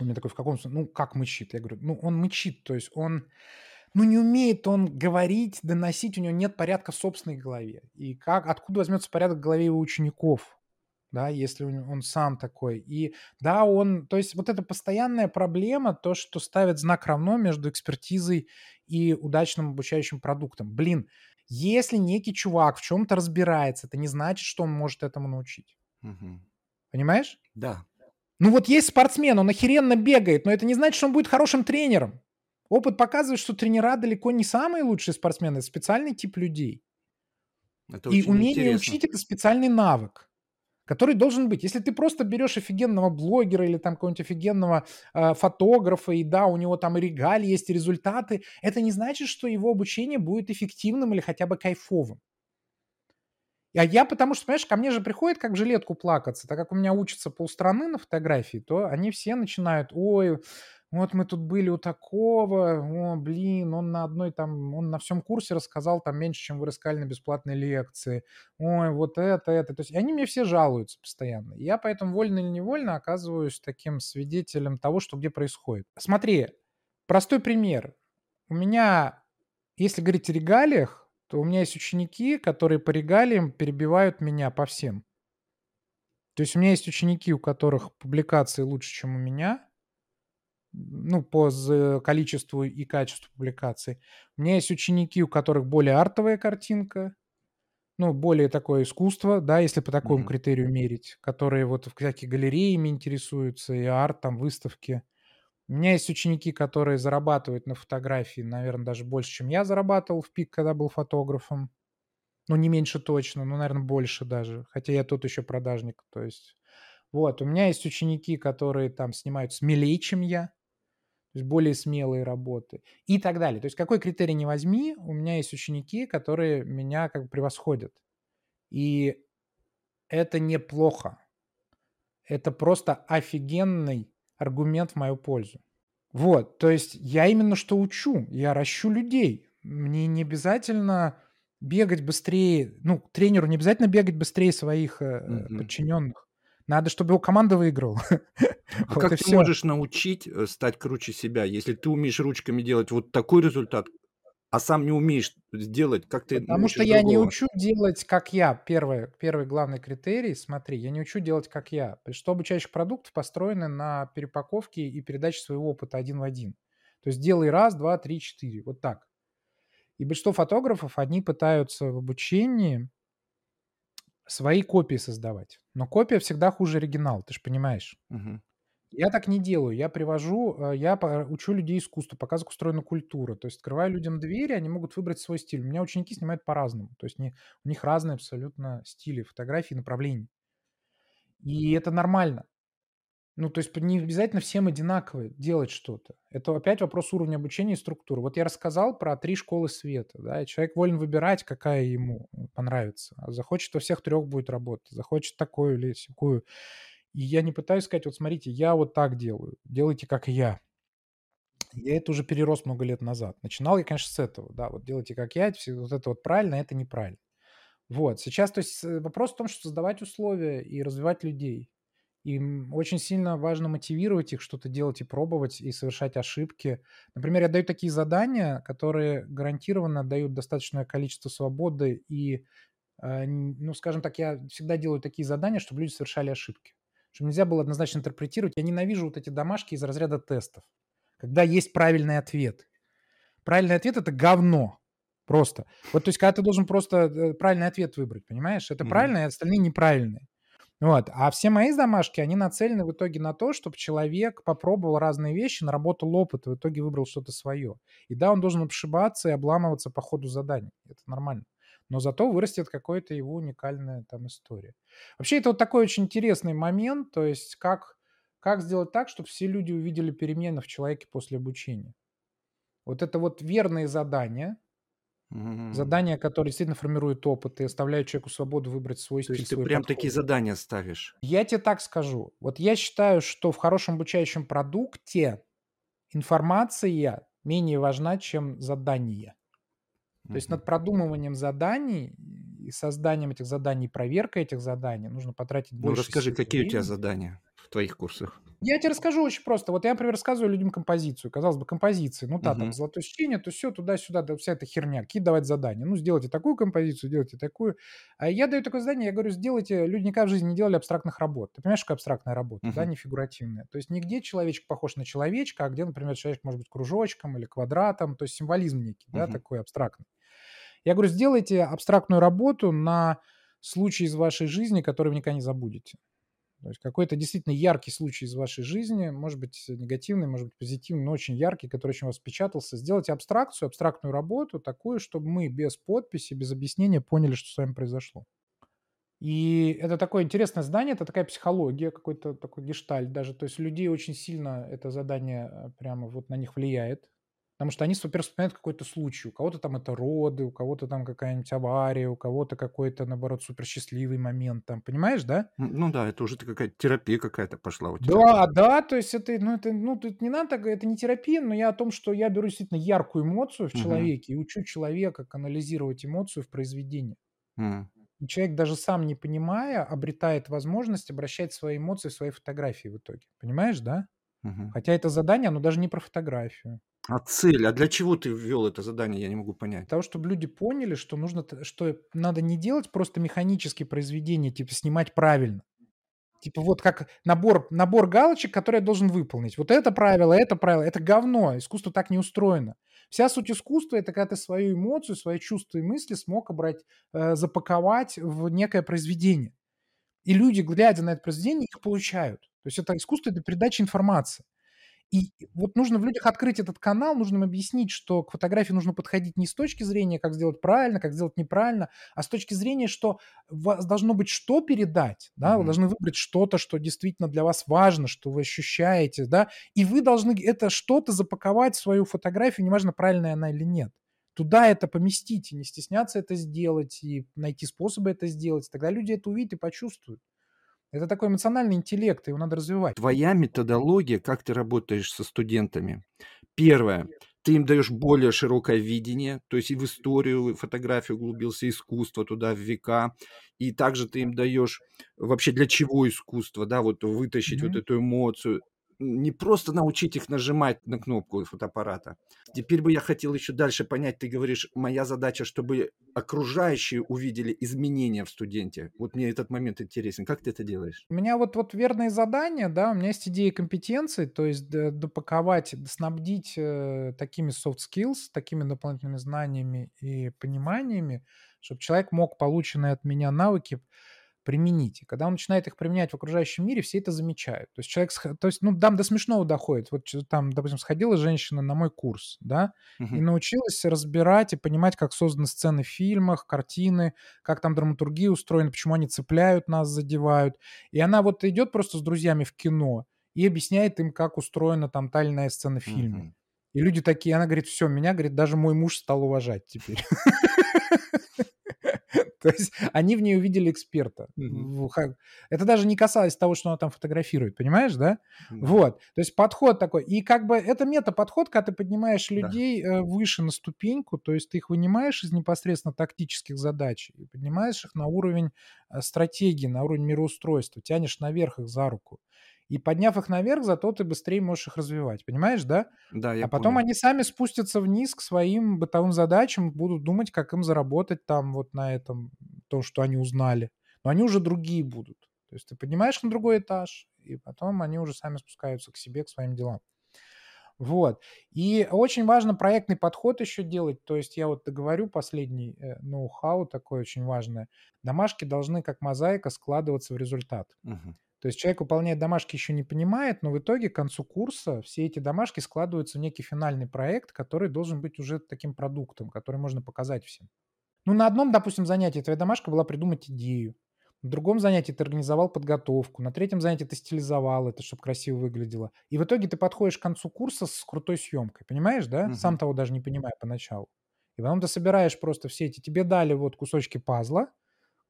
Он мне такой, в каком смысле? Ну, как мычит? Я говорю, ну, он мычит, то есть он, ну, не умеет он говорить, доносить, у него нет порядка в собственной голове. И как, откуда возьмется порядок в голове его учеников? Да, если он сам такой. И да, он, то есть вот эта постоянная проблема, то, что ставит знак равно между экспертизой и удачным обучающим продуктом. Блин, если некий чувак в чем-то разбирается, это не значит, что он может этому научить. Угу. Понимаешь? Да. Ну вот есть спортсмен, он охеренно бегает, но это не значит, что он будет хорошим тренером. Опыт показывает, что тренера далеко не самые лучшие спортсмены, это специальный тип людей. Это и умение интересно. учить это специальный навык который должен быть. Если ты просто берешь офигенного блогера или там какого-нибудь офигенного э, фотографа, и да, у него там и регалии есть, и результаты, это не значит, что его обучение будет эффективным или хотя бы кайфовым. А я потому что, понимаешь, ко мне же приходит как в жилетку плакаться, так как у меня учатся полстраны на фотографии, то они все начинают, ой, вот мы тут были у такого, о, блин, он на одной там, он на всем курсе рассказал там меньше, чем вы рассказали на бесплатной лекции, ой, вот это, это. То есть они мне все жалуются постоянно. Я поэтому вольно или невольно оказываюсь таким свидетелем того, что где происходит. Смотри, простой пример. У меня, если говорить о регалиях, то у меня есть ученики, которые по регалиям перебивают меня по всем. То есть у меня есть ученики, у которых публикации лучше, чем у меня – ну, по количеству и качеству публикаций. У меня есть ученики, у которых более артовая картинка, ну, более такое искусство, да, если по такому mm-hmm. критерию мерить, которые вот в всяких галереями интересуются, и арт, там, выставки. У меня есть ученики, которые зарабатывают на фотографии, наверное, даже больше, чем я зарабатывал в пик, когда был фотографом. Ну, не меньше точно, ну, наверное, больше даже. Хотя я тут еще продажник, то есть... Вот, у меня есть ученики, которые там снимают смелее, чем я то есть более смелые работы и так далее. То есть какой критерий не возьми, у меня есть ученики, которые меня как бы превосходят. И это неплохо. Это просто офигенный аргумент в мою пользу. Вот, то есть я именно что учу, я ращу людей. Мне не обязательно бегать быстрее, ну, тренеру не обязательно бегать быстрее своих mm-hmm. подчиненных. Надо, чтобы его команда выиграла. (laughs) А вот как ты все. можешь научить э, стать круче себя, если ты умеешь ручками делать вот такой результат, а сам не умеешь сделать, как ты Потому что я не учу делать, как я. Первый, первый главный критерий, смотри, я не учу делать, как я. Что обучающих продуктов построены на перепаковке и передаче своего опыта один в один. То есть делай раз, два, три, четыре. Вот так. И большинство фотографов, они пытаются в обучении свои копии создавать. Но копия всегда хуже оригинала, ты же понимаешь. Угу. Я так не делаю. Я привожу, э, я учу людей искусству, показываю, как устроена культура. То есть открываю людям двери, они могут выбрать свой стиль. У меня ученики снимают по-разному. То есть не, у них разные абсолютно стили фотографии, направлений. И это нормально. Ну, то есть не обязательно всем одинаково делать что-то. Это опять вопрос уровня обучения и структуры. Вот я рассказал про три школы света. Да, и человек волен выбирать, какая ему понравится. А захочет во всех трех будет работать, захочет такую или секую. И я не пытаюсь сказать, вот смотрите, я вот так делаю, делайте как я. Я это уже перерос много лет назад. Начинал я, конечно, с этого, да, вот делайте как я, вот это вот правильно, это неправильно. Вот, сейчас, то есть вопрос в том, что создавать условия и развивать людей. И очень сильно важно мотивировать их что-то делать и пробовать, и совершать ошибки. Например, я даю такие задания, которые гарантированно дают достаточное количество свободы и, э, ну, скажем так, я всегда делаю такие задания, чтобы люди совершали ошибки. Чтобы нельзя было однозначно интерпретировать. Я ненавижу вот эти домашки из разряда тестов, когда есть правильный ответ. Правильный ответ – это говно. Просто. Вот, то есть, когда ты должен просто э, правильный ответ выбрать, понимаешь? Это mm-hmm. правильно, а остальные неправильные. Вот. А все мои домашки, они нацелены в итоге на то, чтобы человек попробовал разные вещи, наработал опыт, в итоге выбрал что-то свое. И да, он должен обшибаться и обламываться по ходу заданий. Это нормально. Но зато вырастет какая-то его уникальная там история. Вообще, это вот такой очень интересный момент, то есть как, как сделать так, чтобы все люди увидели перемены в человеке после обучения. Вот это вот верные задания, Мгм. Задания, которые действительно формируют опыт и оставляют человеку свободу выбрать свой То стиль, есть ты прям подход. такие задания ставишь? Я тебе так скажу. Вот я считаю, что в хорошем обучающем продукте информация менее важна, чем задание. То есть над продумыванием заданий и созданием этих заданий, проверкой этих заданий нужно потратить Ну, больше расскажи, сил и какие у тебя времени. задания в твоих курсах? Я тебе расскажу очень просто. Вот я, например, рассказываю людям композицию. Казалось бы, композиции. Ну да, там Мгм. золотое сечение, то все туда-сюда, да, вся эта херня. Какие давать задания? Ну, сделайте такую композицию, сделайте такую. А я даю такое задание, я говорю, сделайте... Люди никогда в жизни не делали абстрактных работ. Ты понимаешь, что абстрактная работа, да, Мгм. не фигуративная. То есть нигде человечек похож на человечка, а где, например, человечек может быть кружочком или квадратом. То есть символизм некий, да, Мгм. такой абстрактный. Я говорю, сделайте абстрактную работу на случай из вашей жизни, который вы никогда не забудете. То есть какой-то действительно яркий случай из вашей жизни, может быть негативный, может быть позитивный, но очень яркий, который очень вас впечатался. Сделайте абстракцию, абстрактную работу такую, чтобы мы без подписи, без объяснения поняли, что с вами произошло. И это такое интересное задание, это такая психология, какой-то такой гештальт даже. То есть людей очень сильно это задание э, прямо вот на них влияет. Потому что они, во-первых, вспоминают какой-то случай. У кого-то там это роды, у кого-то там какая-нибудь авария, у кого-то какой-то, наоборот, суперсчастливый момент. Там, понимаешь, да? Ну да, это уже какая-то терапия какая-то пошла у тебя. Да, да, то есть это, ну, это, ну, тут не надо, это не терапия, но я о том, что я беру действительно яркую эмоцию в человеке и учу человека канализировать эмоцию в произведении. И человек, даже сам не понимая, обретает возможность обращать свои эмоции в свои фотографии в итоге. Понимаешь, да? Мгм. Хотя это задание, оно даже не про фотографию. А цель? А для чего ты ввел это задание? Я не могу понять. Для того, чтобы люди поняли, что нужно, что надо не делать просто механические произведения, типа снимать правильно. Типа вот как набор, набор галочек, которые я должен выполнить. Вот это правило, это правило. Это говно. Искусство так не устроено. Вся суть искусства – это когда ты свою эмоцию, свои чувства и мысли смог обрать, э, запаковать в некое произведение. И люди, глядя на это произведение, их получают. То есть это искусство – это передача информации. И вот нужно в людях открыть этот канал, нужно им объяснить, что к фотографии нужно подходить не с точки зрения, как сделать правильно, как сделать неправильно, а с точки зрения, что вас должно быть что передать, да, вы Мгм. должны выбрать что-то, что действительно для вас важно, что вы ощущаете, да, и вы должны это что-то запаковать в свою фотографию, неважно, правильная она или нет. Туда это поместить, и не стесняться это сделать, и найти способы это сделать. Тогда люди это увидят и почувствуют. Это такой эмоциональный интеллект, его надо развивать. Твоя методология, как ты работаешь со студентами. Первое. Ты им даешь более широкое видение, то есть и в историю, и в фотографию углубился, искусство туда, в века. И также ты им даешь вообще для чего искусство, да, вот вытащить вот Мгм. эту эмоцию. Не просто научить их нажимать на кнопку фотоаппарата. Теперь бы я хотел еще дальше понять, ты говоришь, моя задача, чтобы окружающие увидели изменения в студенте. Вот мне этот момент интересен. Как ты это делаешь? У меня вот, вот верные задания, да, у меня есть идеи компетенций, то есть допаковать, снабдить э, такими soft skills, такими дополнительными знаниями и пониманиями, чтобы человек мог полученные от меня навыки применить. И когда он начинает их применять в окружающем мире, все это замечают. То есть человек, то есть, ну, там до смешного доходит. Вот там, допустим, сходила женщина на мой курс, да, и Мгм. научилась разбирать и понимать, как созданы сцены в фильмах, картины, как там драматургия устроена, почему они цепляют нас, задевают. И она вот идет просто с друзьями в кино и объясняет им, как устроена там та или иная сцена в фильме. Мгм. И люди такие, она говорит, все, меня, говорит, даже мой муж стал уважать теперь. (laughs) То есть они в ней увидели эксперта. Ха это даже не касалось того, что она там фотографирует, понимаешь, да? Да. Вот. То есть подход такой. И как бы это мета-подход, когда ты поднимаешь Да. людей, э, выше на ступеньку, то есть ты их вынимаешь из непосредственно тактических задач и поднимаешь их на уровень, э, стратегии, на уровень мироустройства, тянешь наверх их за руку. И подняв их наверх, зато ты быстрее можешь их развивать. Понимаешь, да? Да, я А потом понял. они сами спустятся вниз к своим бытовым задачам, будут думать, как им заработать там вот на этом, то, что они узнали. Но они уже другие будут. То есть ты поднимаешь на другой этаж, и потом они уже сами спускаются к себе, к своим делам. Вот. И очень важно проектный подход еще делать. То есть я вот говорю последний э, ноу-хау такое очень важное. Домашки должны как мозаика складываться в результат. Мгм. То есть человек выполняет домашки, еще не понимает, но в итоге к концу курса все эти домашки складываются в некий финальный проект, который должен быть уже таким продуктом, который можно показать всем. Ну, на одном, допустим, занятии твоя домашка была придумать идею, на другом занятии ты организовал подготовку, на третьем занятии ты стилизовал это, чтобы красиво выглядело. И в итоге ты подходишь к концу курса с крутой съемкой, понимаешь, да? Мгм. Сам того даже не понимая поначалу. И потом ты собираешь просто все эти, тебе дали вот кусочки пазла,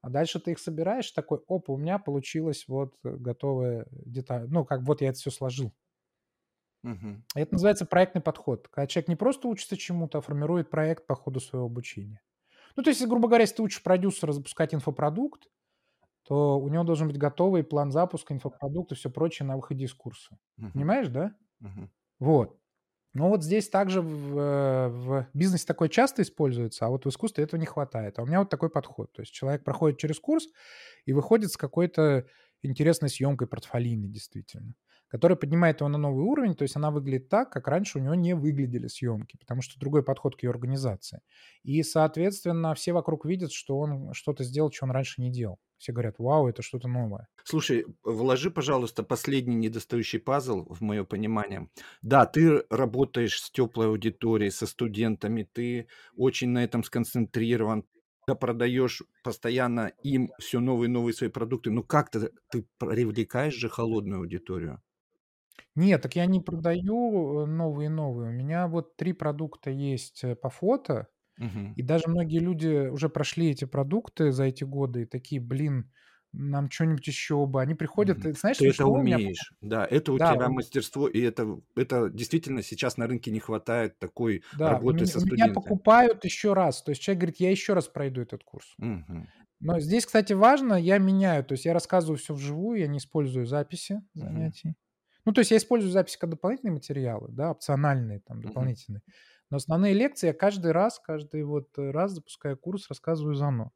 а дальше ты их собираешь, такой, опа, у меня получилась вот э, готовая деталь. Ну, как вот я это все сложил. Мгм. Это называется проектный подход. Когда человек не просто учится чему-то, а формирует проект по ходу своего обучения. Ну, то есть, грубо говоря, если ты учишь продюсера запускать инфопродукт, то у него должен быть готовый план запуска инфопродукта и все прочее на выходе из курса. Мгм. Понимаешь, да? Мгм. Вот. Но вот здесь также в, э, в бизнесе такое часто используется, а вот в искусстве этого не хватает. А у меня вот такой подход. То есть человек проходит через курс и выходит с какой-то интересной съемкой портфолийной, действительно, которая поднимает его на новый уровень. То есть она выглядит так, как раньше у него не выглядели съемки, потому что другой подход к ее организации. И, соответственно, все вокруг видят, что он что-то сделал, что он раньше не делал. Все говорят, вау, это что-то новое. Слушай, вложи, пожалуйста, последний недостающий пазл в мое понимание. Да, ты работаешь с теплой аудиторией, со студентами, ты очень на этом сконцентрирован, ты продаешь постоянно им все новые и новые свои продукты. Ну как ты, ты привлекаешь же холодную аудиторию? Нет, так я не продаю э, новые и новые. У меня вот три продукта есть э, по фото, Мгм. и даже многие люди уже прошли эти продукты за эти годы и такие, блин, нам что-нибудь еще бы. Они приходят, Мгм. и знаешь, Ты это смешно у меня... умеешь, да, это у Да, тебя у- мастерство, и это, это действительно сейчас на рынке не хватает такой да, у работы меня, со у меня студентами. покупают еще раз. То есть человек говорит, я еще раз пройду этот курс. Мгм. Но здесь, кстати, важно, я меняю, то есть я рассказываю все вживую, я не использую записи Мгм. занятий. Ну, то есть я использую записи как дополнительные материалы, да, опциональные, там, дополнительные. Но основные лекции я каждый раз, каждый вот раз, запуская курс, рассказываю заново.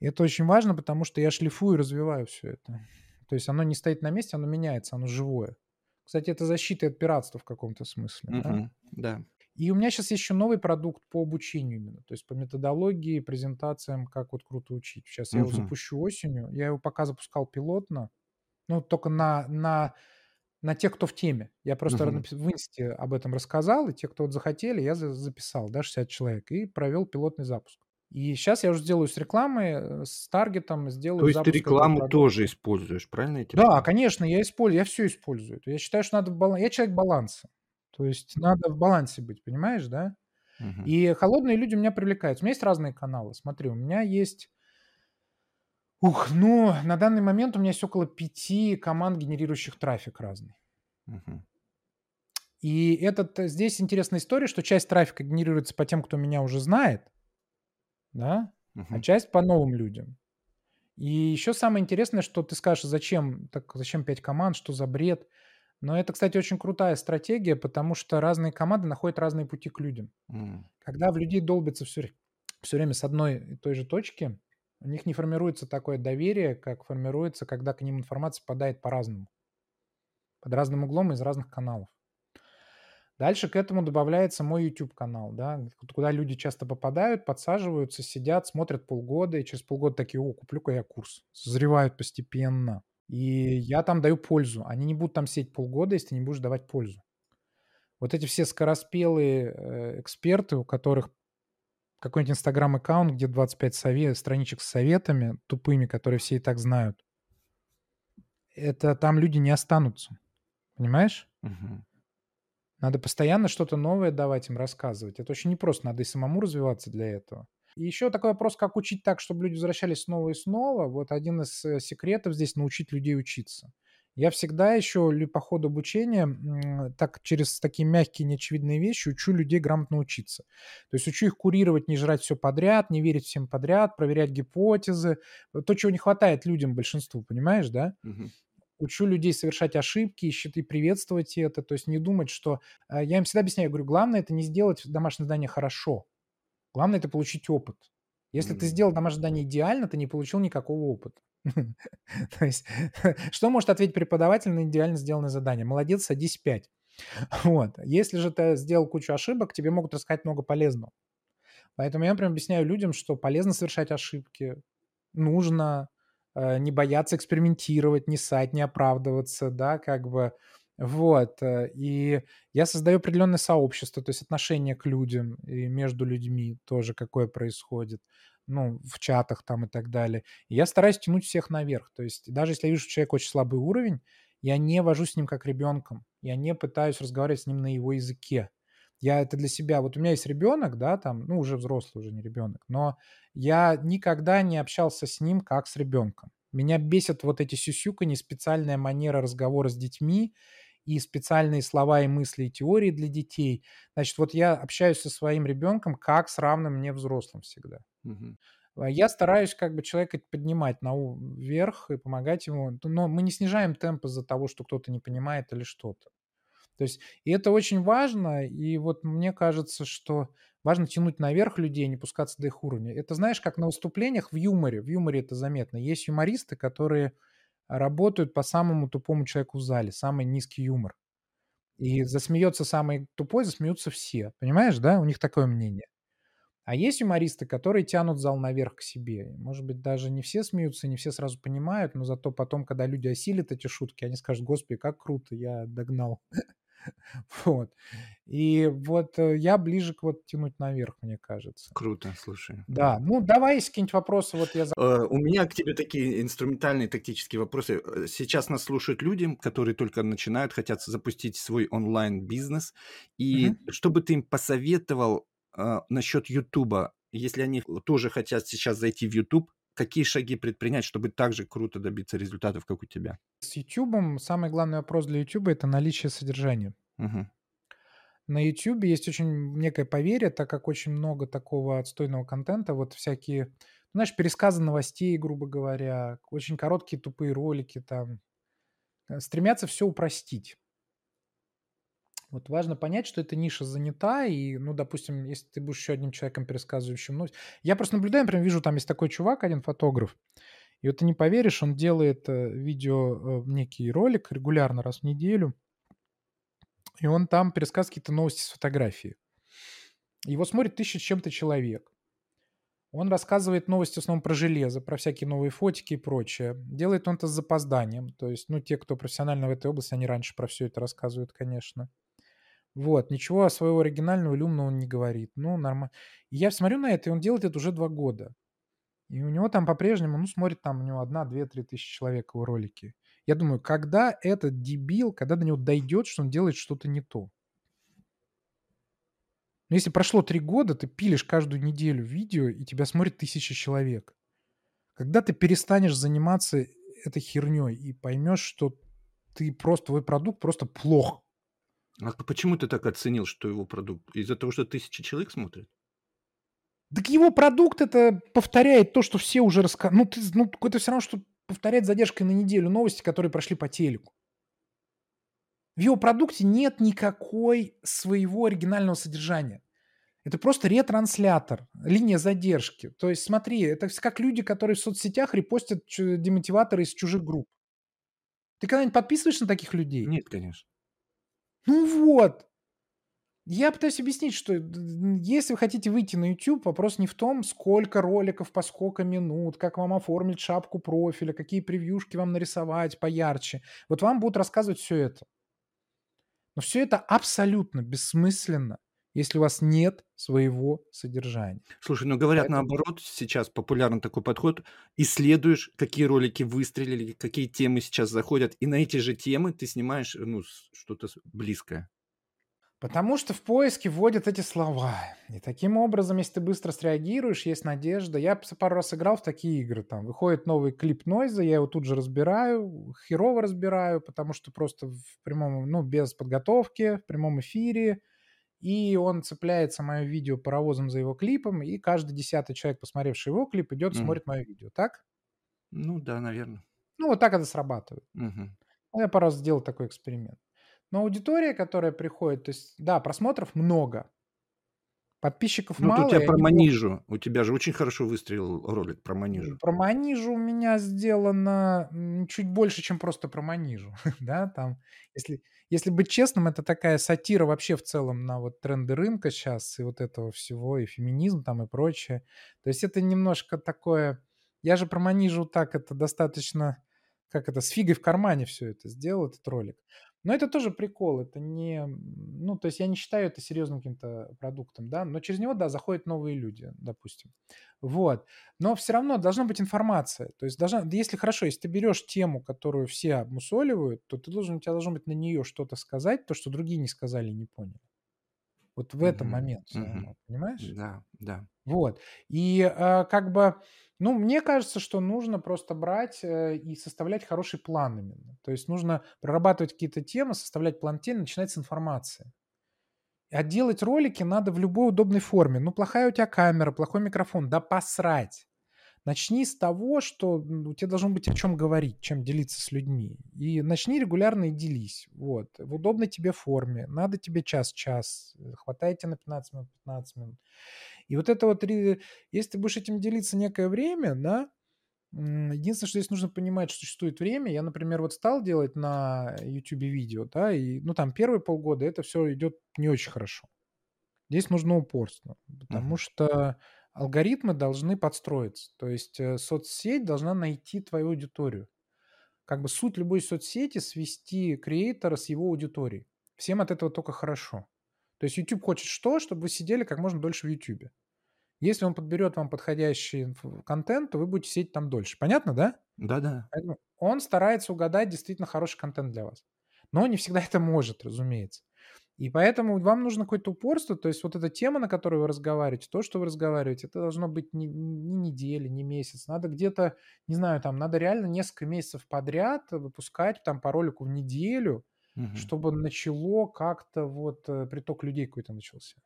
И это очень важно, потому что я шлифую и развиваю все это. То есть оно не стоит на месте, оно меняется, оно живое. Кстати, это защита от пиратства в каком-то смысле. да. Мгм. Да. И у меня сейчас еще новый продукт по обучению именно, то есть по методологии, презентациям, как вот круто учить. Сейчас я его запущу осенью. Я его пока запускал пилотно, ну, только на, на, на тех, кто в теме. Я просто напис- в инсте об этом рассказал, и те, кто вот захотели, я за- записал, да, 60 человек, и провел пилотный запуск. И сейчас я уже сделаю с рекламой, э, с таргетом, сделаю То есть ты рекламу тоже используешь, правильно я Да, понимаю? конечно, я использую, я все использую. Я считаю, что надо в балансе. Я человек баланса. То есть надо в балансе быть, понимаешь, да? Мгм. И холодные люди меня привлекают. У меня есть разные каналы. Смотри, у меня есть... Ух, ну, на данный момент у меня есть около пяти команд, генерирующих трафик разный. Мгм. И этот, э, здесь интересная история, что часть трафика генерируется по тем, кто меня уже знает, да, а Мгм. часть по новым людям. И еще самое интересное, что ты скажешь, зачем, так, зачем 5 команд, что за бред. Но это, кстати, очень крутая стратегия, потому что разные команды находят разные пути к людям. М. Когда в людей долбится все, все время с одной и той же точки, у них не формируется такое доверие, как формируется, когда к ним информация попадает по-разному, под разным углом из разных каналов. Дальше к этому добавляется мой YouTube-канал, да, куда люди часто попадают, подсаживаются, сидят, смотрят полгода, и через полгода такие, о, куплю-ка я курс. Созревают постепенно. И я там даю пользу. Они не будут там сидеть полгода, если ты не будешь давать пользу. Вот эти все скороспелые э, эксперты, у которых какой-нибудь инстаграм-аккаунт, где 25 сове- страничек с советами тупыми, которые все и так знают, это там люди не останутся. Понимаешь? Мгм. Надо постоянно что-то новое давать им рассказывать. Это очень непросто. Надо и самому развиваться для этого. И еще такой вопрос, как учить так, чтобы люди возвращались снова и снова. Вот один из э, секретов здесь научить людей учиться. Я всегда еще по ходу обучения так через такие мягкие, неочевидные вещи учу людей грамотно учиться. То есть учу их курировать, не жрать все подряд, не верить всем подряд, проверять гипотезы. То, чего не хватает людям, большинству, понимаешь, да? Мгм. Учу людей совершать ошибки, и приветствовать это. То есть не думать, что... Э, я им всегда объясняю, говорю, главное это не сделать домашнее задание хорошо. Главное это получить опыт. Если ты сделал домашнее задание идеально, ты не получил никакого опыта. (laughs) То есть, (laughs) что может ответить преподаватель на идеально сделанное задание? Молодец, садись 5. (laughs) Вот. Если же ты сделал кучу ошибок, тебе могут рассказать много полезного. Поэтому я прям объясняю людям, что полезно совершать ошибки, нужно э, не бояться экспериментировать, не ссать, не оправдываться, да, как бы, вот. Э, и я создаю определенное сообщество, то есть отношение к людям и между людьми тоже какое происходит ну, в чатах там и так далее. И я стараюсь тянуть всех наверх. То есть даже если я вижу, что человек очень слабый уровень, я не вожусь с ним как ребенком. Я не пытаюсь разговаривать с ним на его языке. Я это для себя... Вот у меня есть ребенок, да, там, ну, уже взрослый, уже не ребенок, но я никогда не общался с ним как с ребенком. Меня бесят вот эти сюсюкани, специальная манера разговора с детьми и специальные слова и мысли и теории для детей. Значит, вот я общаюсь со своим ребенком как с равным мне взрослым всегда. А я стараюсь как бы человека поднимать наверх и помогать ему, но мы не снижаем темп из-за того, что кто-то не понимает или что-то. То есть, и это очень важно, и вот мне кажется, что важно тянуть наверх людей, не пускаться до их уровня. Это знаешь, как на выступлениях в юморе, в юморе это заметно. Есть юмористы, которые работают по самому тупому человеку в зале, самый низкий юмор. И засмеется самый тупой, засмеются все. Понимаешь, да? У них такое мнение. А есть юмористы, которые тянут зал наверх к себе. Может быть, даже не все смеются, не все сразу понимают, но зато потом, когда люди осилят эти шутки, они скажут, господи, как круто, я догнал. (laughs) (laughs) Вот. И вот э, я ближе к вот тянуть наверх, мне кажется. Круто, слушай. Да, ну давай какие-нибудь вопросы. Вот я... Э, у меня к тебе такие инструментальные тактические вопросы. Э, сейчас нас слушают люди, которые только начинают, хотят запустить свой онлайн-бизнес. И угу. что бы ты им посоветовал а, насчет Ютуба, если они тоже хотят сейчас зайти в Ютуб, какие шаги предпринять, чтобы так же круто добиться результатов, как у тебя? С Ютубом самый главный вопрос для Ютуба это наличие содержания. Угу. На Ютубе есть очень некое поверье, так как очень много такого отстойного контента, вот всякие, знаешь, пересказы новостей, грубо говоря, очень короткие тупые ролики там, э, стремятся все упростить. Вот важно понять, что эта ниша занята, и, ну, допустим, если ты будешь еще одним человеком, пересказывающим новость. Я просто наблюдаю, прям вижу, там есть такой чувак, один фотограф, и вот ты не поверишь, он делает э, видео, э, некий ролик регулярно, раз в неделю, и он там пересказывает какие-то новости с фотографии. Его смотрит тысяча чем-то человек. Он рассказывает новости в основном про железо, про всякие новые фотики и прочее. Делает он это с запозданием. То есть, ну, те, кто профессионально в этой области, они раньше про все это рассказывают, конечно. Вот, ничего своего оригинального или умного он не говорит. Ну, нормально. И я смотрю на это, и он делает это уже два года. И у него там по-прежнему, ну, смотрит там у него одна, две, три тысячи человек его ролики. Я думаю, когда этот дебил, когда до него дойдет, что он делает что-то не то? Но если прошло три года, ты пилишь каждую неделю видео, и тебя смотрит тысяча человек. Когда ты перестанешь заниматься этой херней и поймешь, что ты просто, твой продукт просто плох, а почему ты так оценил, что его продукт? Из-за того, что тысячи человек смотрят? Так его продукт это повторяет то, что все уже рассказали. Ну, ты, ну, это все равно, что повторять задержкой на неделю новости, которые прошли по телеку. В его продукте нет никакой своего оригинального содержания. Это просто ретранслятор, линия задержки. То есть смотри, это как люди, которые в соцсетях репостят демотиваторы из чужих групп. Ты когда-нибудь подписываешься на таких людей? Нет, конечно. Ну вот. Я пытаюсь объяснить, что если вы хотите выйти на YouTube, вопрос не в том, сколько роликов по сколько минут, как вам оформить шапку профиля, какие превьюшки вам нарисовать поярче. Вот вам будут рассказывать все это. Но все это абсолютно бессмысленно, если у вас нет своего содержания. Слушай, ну говорят Поэтому... наоборот, сейчас популярен такой подход. Исследуешь, какие ролики выстрелили, какие темы сейчас заходят, и на эти же темы ты снимаешь ну, что-то близкое. Потому что в поиске вводят эти слова. И таким образом, если ты быстро среагируешь, есть надежда. Я пару раз играл в такие игры. Там выходит новый клип Нойза, я его тут же разбираю, херово разбираю, потому что просто в прямом, ну, без подготовки, в прямом эфире. И он цепляется мое видео паровозом за его клипом, и каждый десятый человек, посмотревший его клип, идет, Мгм. смотрит мое видео. Так? Ну да, наверное. Ну, вот так это срабатывает. Ну, я пару раз сделал такой эксперимент. Но аудитория, которая приходит, то есть, да, просмотров много, подписчиков Ну, вот у мало. тебя про Манижу. У тебя же очень хорошо выстрелил ролик про Манижу. Про Манижу у меня сделано чуть больше, чем просто про Манижу. (laughs) Да, там, если, если быть честным, это такая сатира вообще в целом на вот тренды рынка сейчас и вот этого всего, и феминизм там и прочее. То есть это немножко такое... Я же про Манижу так это достаточно, как это, с фигой в кармане все это сделал, этот ролик. Но это тоже прикол, это не... Ну, то есть я не считаю это серьезным каким-то продуктом, да, но через него, да, заходят новые люди, допустим. Вот. Но все равно должна быть информация. То есть должна, если хорошо, если ты берешь тему, которую все обмусоливают, то ты должен, у тебя должно быть на нее что-то сказать, то, что другие не сказали и не поняли. Вот в этом Мгм. момент равно, понимаешь? Да, да. Вот. И а, как бы, ну, мне кажется, что нужно просто брать э, и составлять хороший план именно. То есть нужно прорабатывать какие-то темы, составлять план тем, начинать с информации. А делать ролики надо в любой удобной форме. Ну, плохая у тебя камера, плохой микрофон, да посрать. Начни с того, что у тебя должно быть о чем говорить, чем делиться с людьми. И начни регулярно и делись. Вот. В удобной тебе форме. Надо тебе час-час. э, Хватает тебе на 15 минут, 15 минут. И вот это вот, если ты будешь этим делиться некое время, да, единственное, что здесь нужно понимать, что существует время. Я, например, вот стал делать на YouTube видео, да, и, ну, там первые полгода это все идет не очень хорошо. Здесь нужно упорство, потому Мгм. что алгоритмы должны подстроиться. То есть э, соцсеть должна найти твою аудиторию. Как бы суть любой соцсети свести креатора с его аудиторией. Всем от этого только хорошо. То есть YouTube хочет что? Чтобы вы сидели как можно дольше в YouTube. Если он подберет вам подходящий инф- контент, то вы будете сидеть там дольше. Понятно, да? Да-да. Он старается угадать действительно хороший контент для вас. Но не всегда (laughs) это может, разумеется. И поэтому вам нужно какое-то упорство, то есть вот эта тема, на которой вы разговариваете, то, что вы разговариваете, это должно быть не, не недели, не месяц. Надо где-то, не знаю, там, надо реально несколько месяцев подряд выпускать там по ролику в неделю, Мгм. чтобы начало как-то вот э, приток людей какой-то начался.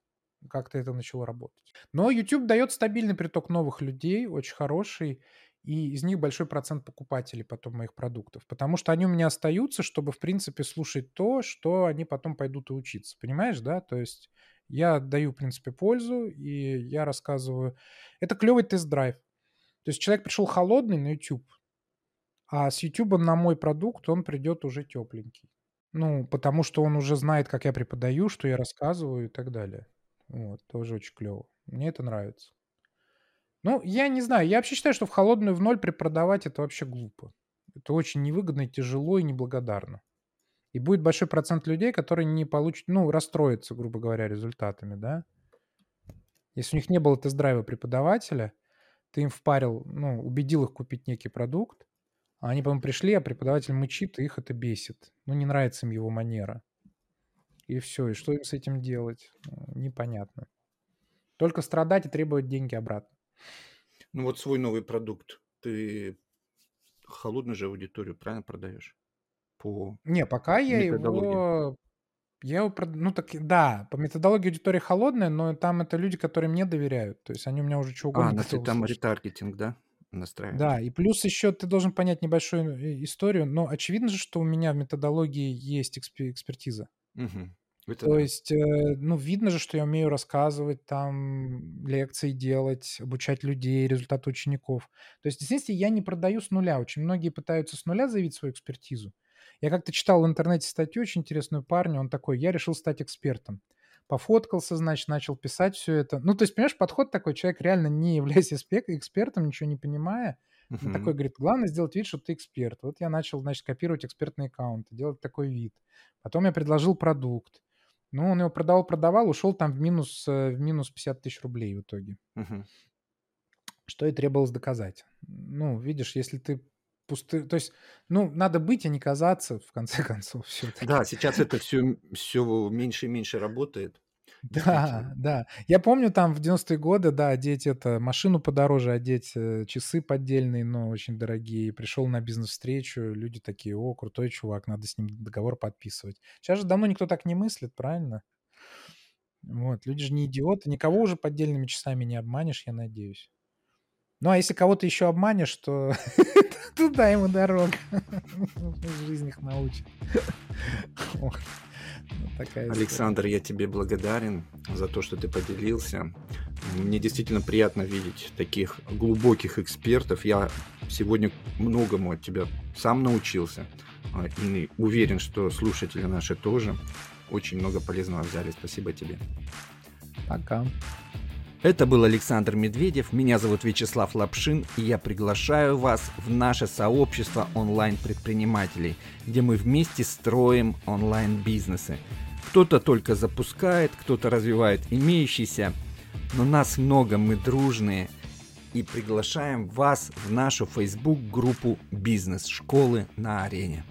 Как-то это начало работать. Но YouTube дает стабильный приток новых людей, очень хороший, и из них большой процент покупателей потом моих продуктов. Потому что они у меня остаются, чтобы, в принципе, слушать то, что они потом пойдут и учиться. Понимаешь, да? То есть я даю, в принципе, пользу, и я рассказываю. Это клевый тест-драйв. То есть человек пришел холодный на YouTube, а с YouTube на мой продукт он придет уже тепленький. Ну, потому что он уже знает, как я преподаю, что я рассказываю и так далее. Вот, тоже очень клево. Мне это нравится. Ну, я не знаю, я вообще считаю, что в холодную в ноль препродавать это вообще глупо. Это очень невыгодно, и тяжело и неблагодарно. И будет большой процент людей, которые не получат, ну, расстроятся, грубо говоря, результатами, да. Если у них не было тест-драйва преподавателя, ты им впарил, ну, убедил их купить некий продукт, а они потом пришли, а преподаватель мычит, и их это бесит. Ну, не нравится им его манера. И все. И что им с этим делать? Ну, Непонятно. Только страдать и требовать деньги обратно. Ну вот свой новый продукт ты холодную же аудиторию правильно продаешь? По Не, пока я его... Я его... прод- Ну, так, да, по методологии аудитория холодная, но там это люди, которые мне доверяют. То есть они у меня уже чего А, угодно на ты готовы там ретаргетинг, да, настраиваешь? Да, и плюс еще ты должен понять небольшую э, историю, но очевидно же, что у меня в методологии есть экспе- экспертиза. Мгм. Это То да. есть, э, ну, видно же, что я умею рассказывать, там, лекции делать, обучать людей, результаты учеников. То есть, естественно, я не продаю с нуля. Очень многие пытаются с нуля заявить свою экспертизу. Я как-то читал в интернете статью очень интересную парню, он такой, я решил стать экспертом. Пофоткался, значит, начал писать все это. Ну, то есть, понимаешь, подход такой, человек реально не (laughs) являясь экспертом, ничего не понимая, он Мгм. такой говорит, главное сделать вид, что ты эксперт. Вот я начал, значит, копировать экспертные аккаунты, делать такой вид. Потом я предложил продукт. Ну, он его продавал, продавал, ушел там в минус, э, в минус 50 тысяч рублей в итоге. Мгм. Что и требовалось доказать. Ну, видишь, если ты пусты... То есть, ну, надо быть, а не казаться, в конце (laughs) концов, все-таки. Да, сейчас это все, все меньше и меньше работает. (laughs) Да, да. Я помню там в 90-е годы, да, одеть это, машину подороже одеть, э, часы поддельные, но очень дорогие. Пришел на бизнес-встречу, люди такие, о, крутой чувак, надо с ним договор подписывать. Сейчас же давно никто так не мыслит, правильно? Вот, люди же не идиоты, никого уже поддельными часами не обманешь, я надеюсь. Ну, а если кого-то еще обманешь, то (laughs) туда ему дорога. (laughs) Жизнь их научит. (laughs) Александр, я тебе благодарен за то, что ты поделился. Мне действительно приятно видеть таких глубоких экспертов. Я сегодня многому от тебя сам научился. А, и уверен, что слушатели наши тоже очень много полезного взяли. Спасибо тебе. Пока. Это был Александр Медведев, меня зовут Вячеслав Лапшин, и я приглашаю вас в наше сообщество онлайн-предпринимателей, где мы вместе строим онлайн-бизнесы. Кто-то только запускает, кто-то развивает имеющийся, но нас много, мы дружные, и приглашаем вас в нашу Facebook-группу «Бизнес-школы на арене».